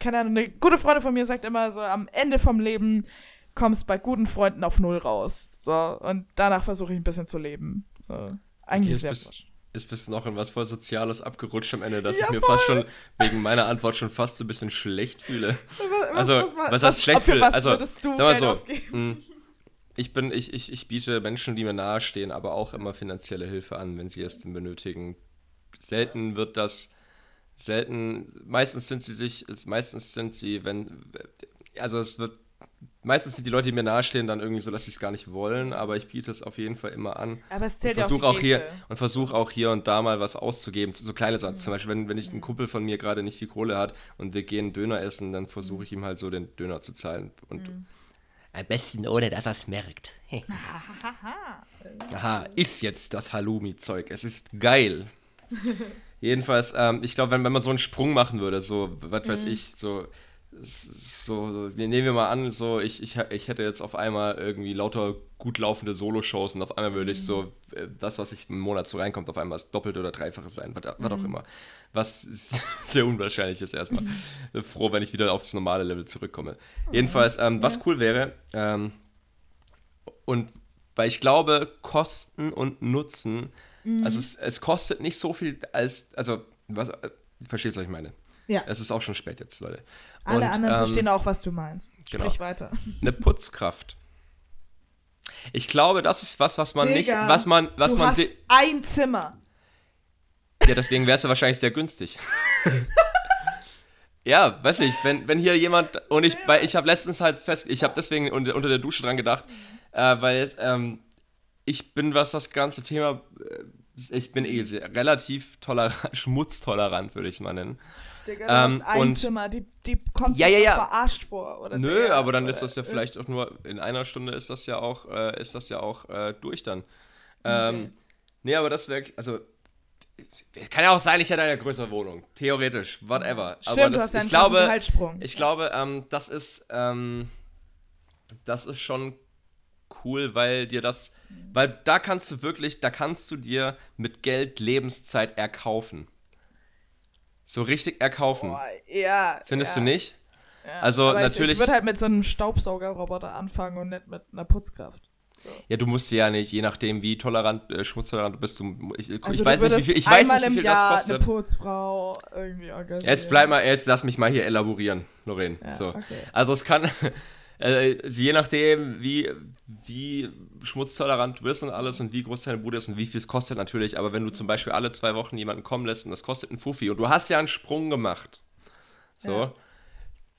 keine Ahnung, eine gute Freundin von mir sagt immer so, am Ende vom Leben kommst bei guten Freunden auf Null raus. So, und danach versuche ich ein bisschen zu leben. So, eigentlich okay, sehr ist bis noch in was voll Soziales abgerutscht am Ende, dass ja, ich mir voll. fast schon wegen meiner Antwort schon fast so ein bisschen schlecht fühle. Was, also, was, was, was heißt schlecht fühle? Also, würdest du sag mal so, ausgeben? Hm, ich bin, ich, ich, ich biete Menschen, die mir nahestehen, aber auch immer finanzielle Hilfe an, wenn sie es denn benötigen. Selten wird das, selten, meistens sind sie sich, meistens sind sie, wenn, also es wird meistens sind die Leute, die mir nahestehen, dann irgendwie so, dass sie es gar nicht wollen, aber ich biete es auf jeden Fall immer an. Aber es zählt und versuch auch, auch hier Und versuche auch hier und da mal was auszugeben. So, so kleine Sachen. Mhm. Zum Beispiel, wenn, wenn ich ein Kumpel von mir gerade nicht viel Kohle hat und wir gehen Döner essen, dann versuche ich ihm halt so den Döner zu zahlen. Und mhm. Am besten ohne, dass er es merkt. Aha, ist jetzt das Halloumi-Zeug. Es ist geil. Jedenfalls, ähm, ich glaube, wenn, wenn man so einen Sprung machen würde, so, was weiß mhm. ich, so so, so, nehmen wir mal an, so ich, ich, ich hätte jetzt auf einmal irgendwie lauter gut laufende Solo-Shows und auf einmal würde ich so, mhm. äh, das, was ich im Monat so reinkommt, auf einmal das Doppelte oder Dreifache sein, was, was auch mhm. immer. Was sehr unwahrscheinlich ist erstmal. Mhm. Froh, wenn ich wieder aufs normale Level zurückkomme. Jedenfalls, ähm, was cool wäre, ähm, und weil ich glaube, Kosten und Nutzen, mhm. also es, es kostet nicht so viel als, also, was, äh, verstehst du, was ich meine? Ja. Es ist auch schon spät jetzt, Leute. Alle und, anderen ähm, verstehen auch, was du meinst. Sprich genau. weiter. Eine Putzkraft. Ich glaube, das ist was, was man Digga, nicht, was man, was du man hast ein Zimmer. Ja, deswegen wäre es ja wahrscheinlich sehr günstig. ja, weiß ich, wenn, wenn hier jemand und ich, weil ich habe letztens halt fest, ich habe deswegen unter, unter, der Dusche dran gedacht, äh, weil ähm, ich bin, was das ganze Thema, äh, ich bin eh sehr, relativ tolerant, schmutztolerant, würde ich es mal nennen. Digga, du ähm, hast ein und, Zimmer, die, die kommt ja, ja, ja. verarscht vor. Oder Nö, der, aber dann ist das ja vielleicht auch nur, in einer Stunde ist das ja auch, äh, ist das ja auch äh, durch dann. Ähm, okay. Nee, aber das wäre, also kann ja auch sein, ich hätte eine größere Wohnung. Theoretisch, whatever. Stimmt, aber das, du hast ja einen ich glaube, Ich glaube, ähm, das ist, ähm, das ist schon cool, weil dir das, weil da kannst du wirklich, da kannst du dir mit Geld Lebenszeit erkaufen. So richtig erkaufen. Boah, ja. Findest ja. du nicht? Ja, also natürlich. Ich, ich würde halt mit so einem Staubsaugerroboter anfangen und nicht mit einer Putzkraft. So. Ja, du musst ja nicht, je nachdem, wie tolerant, äh, schmutztolerant du bist. Du, ich, also ich weiß nicht, wie viel, ich weiß nicht, wie viel Jahr das kostet. eine Putzfrau irgendwie engagieren. Jetzt bleib mal, jetzt lass mich mal hier elaborieren, Lorraine. Ja, so. Okay. Also es kann, äh, je nachdem, wie, wie schmutztolerant du bist und alles und wie groß deine Bude ist und wie viel es kostet natürlich, aber wenn du zum Beispiel alle zwei Wochen jemanden kommen lässt und das kostet einen Fuffi und du hast ja einen Sprung gemacht, so, ja.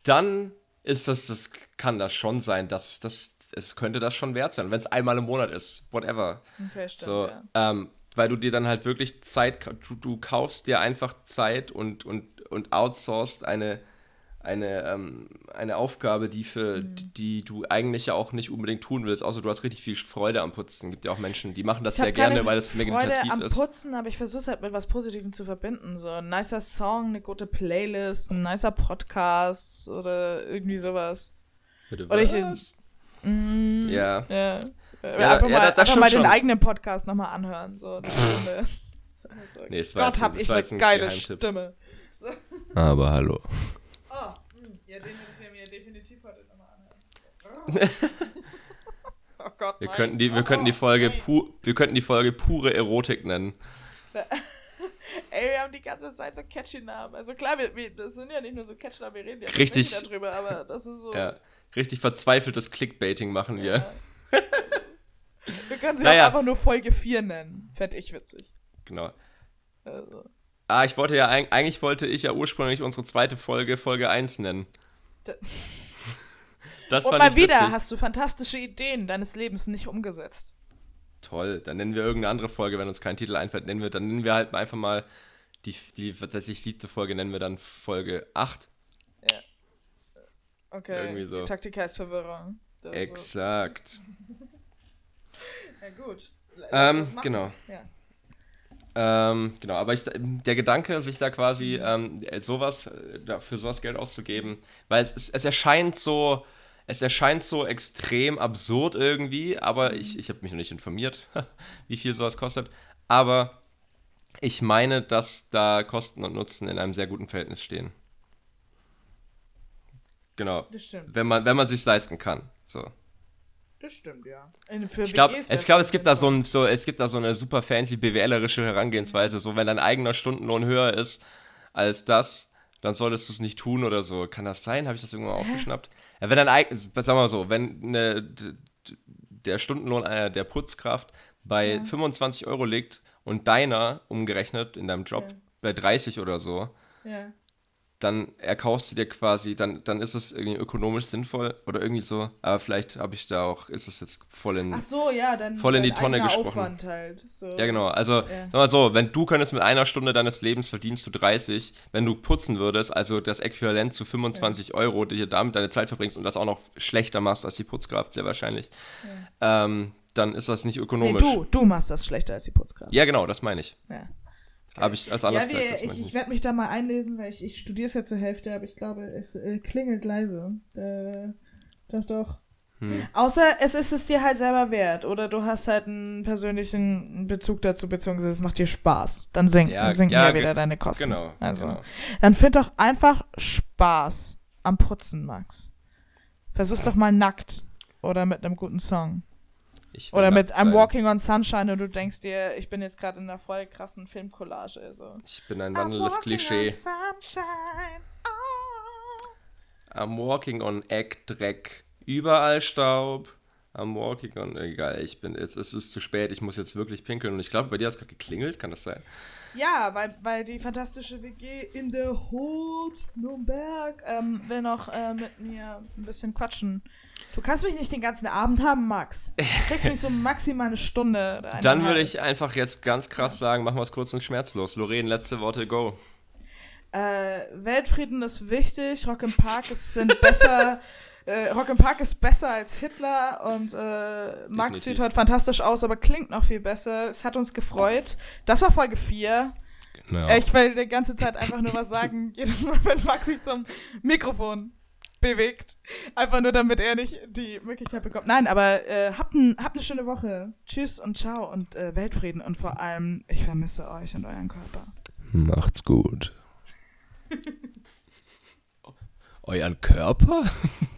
dann ist das, das kann das schon sein, dass das, es könnte das schon wert sein, wenn es einmal im Monat ist, whatever. Okay, stimmt, so, ja. ähm, weil du dir dann halt wirklich Zeit, du, du kaufst dir einfach Zeit und, und, und outsourcest eine eine, ähm, eine Aufgabe, die für mhm. die du eigentlich ja auch nicht unbedingt tun willst, außer du hast richtig viel Freude am Putzen. Es gibt ja auch Menschen, die machen das sehr gerne, weil es meditativ Freude am ist. Putzen, aber ich versuche es halt mit was Positivem zu verbinden. So ein nicer Song, eine gute Playlist, ein nicer Podcast oder irgendwie sowas. Bitte oder was? ich. Mm, ja. ja. Ja, einfach ja, mal, einfach mal den eigenen Podcast nochmal anhören. So eine Stunde. Also, nee, es war Gott, hab ich eine geile Stimme. Aber hallo. Ja, den würde ich mir definitiv heute nochmal anhören. oh Gott, wir könnten die, wir könnten die Folge pu wir könnten die Folge pure Erotik nennen. Ey, wir haben die ganze Zeit so catchy Namen. Also klar, wir, wir, das sind ja nicht nur so catchy Namen, wir reden ja richtig, darüber, aber das ist so. Ja, richtig verzweifeltes Clickbaiting machen wir. Ja. wir können sie naja. auch einfach nur Folge 4 nennen. Fände ich witzig. Genau. Also. Ah, ich wollte ja, eigentlich wollte ich ja ursprünglich unsere zweite Folge Folge 1 nennen. Das Und mal wieder witzig. hast du fantastische Ideen deines Lebens nicht umgesetzt. Toll, dann nennen wir irgendeine andere Folge, wenn uns kein Titel einfällt, nennen wir, dann nennen wir halt einfach mal die, die was ich, siebte Folge nennen wir dann Folge 8. Ja. Okay, Irgendwie so. die Taktik heißt Verwirrung. Exakt. So. ja gut. Ähm, genau. Ja. Ähm, genau, aber ich, der Gedanke, sich da quasi ähm, sowas, äh, für sowas Geld auszugeben, weil es, es, es, erscheint so, es erscheint so extrem absurd irgendwie, aber ich, ich habe mich noch nicht informiert, wie viel sowas kostet, aber ich meine, dass da Kosten und Nutzen in einem sehr guten Verhältnis stehen. Genau. Wenn man, wenn man sich leisten kann. So. Das stimmt, ja. Für ich glaube, glaub, es, gibt da so ein, so, es gibt da so eine super fancy BWLerische Herangehensweise. So, wenn dein eigener Stundenlohn höher ist als das, dann solltest du es nicht tun oder so. Kann das sein? Habe ich das irgendwann aufgeschnappt? Ja, wenn dein eigenes, sagen wir mal so, wenn eine, der Stundenlohn äh, der Putzkraft bei ja. 25 Euro liegt und deiner umgerechnet in deinem Job ja. bei 30 oder so, ja dann erkaufst du dir quasi, dann, dann ist es irgendwie ökonomisch sinnvoll oder irgendwie so. Aber vielleicht habe ich da auch, ist es jetzt voll in, so, ja, dann voll in die Tonne gesprochen. Aufwand halt. So. Ja, genau. Also, ja. sag mal so, wenn du könntest mit einer Stunde deines Lebens verdienst du 30, wenn du putzen würdest, also das Äquivalent zu 25 ja. Euro, die du damit deine Zeit verbringst und das auch noch schlechter machst als die Putzkraft, sehr wahrscheinlich, ja. ähm, dann ist das nicht ökonomisch. Nee, du, du machst das schlechter als die Putzkraft. Ja, genau, das meine ich. Ja. Habe ich als anders ja, gesagt. ich, ich werde mich da mal einlesen, weil ich, ich studiere es ja zur Hälfte, aber ich glaube, es äh, klingelt leise. Äh, doch, doch. Hm. Außer es ist es dir halt selber wert oder du hast halt einen persönlichen Bezug dazu, beziehungsweise es macht dir Spaß. Dann sinken ja, sinken ja, ja wieder deine Kosten. Genau. Also, genau. dann find doch einfach Spaß am Putzen, Max. Versuch's doch mal nackt oder mit einem guten Song. Oder mit I'm Walking on Sunshine und du denkst dir, ich bin jetzt gerade in einer voll krassen Filmcollage. Also. Ich bin ein wandelndes Klischee. On sunshine, oh. I'm walking on Eckdreck. Überall Staub. I'm walking on. Egal, ich bin jetzt, es ist zu spät, ich muss jetzt wirklich pinkeln. Und ich glaube, bei dir hat es gerade geklingelt, kann das sein? Ja, weil, weil die fantastische WG in der Hut Nürnberg ähm, will noch äh, mit mir ein bisschen quatschen. Du kannst mich nicht den ganzen Abend haben, Max. Du kriegst mich so maximal eine Stunde. Eine Dann würde ich einfach jetzt ganz krass sagen, machen wir es kurz und schmerzlos. Lorraine, letzte Worte, go. Äh, Weltfrieden ist wichtig, Rock im Park ist, sind besser. äh, Park ist besser als Hitler und äh, Max sieht heute fantastisch aus, aber klingt noch viel besser. Es hat uns gefreut. Das war Folge 4. Genau. Ich will die ganze Zeit einfach nur was sagen, jedes Mal, wenn Max sich zum Mikrofon bewegt. Einfach nur, damit er nicht die Möglichkeit bekommt. Nein, aber äh, habt, ein, habt eine schöne Woche. Tschüss und ciao und äh, Weltfrieden. Und vor allem, ich vermisse euch und euren Körper. Macht's gut. euren Körper?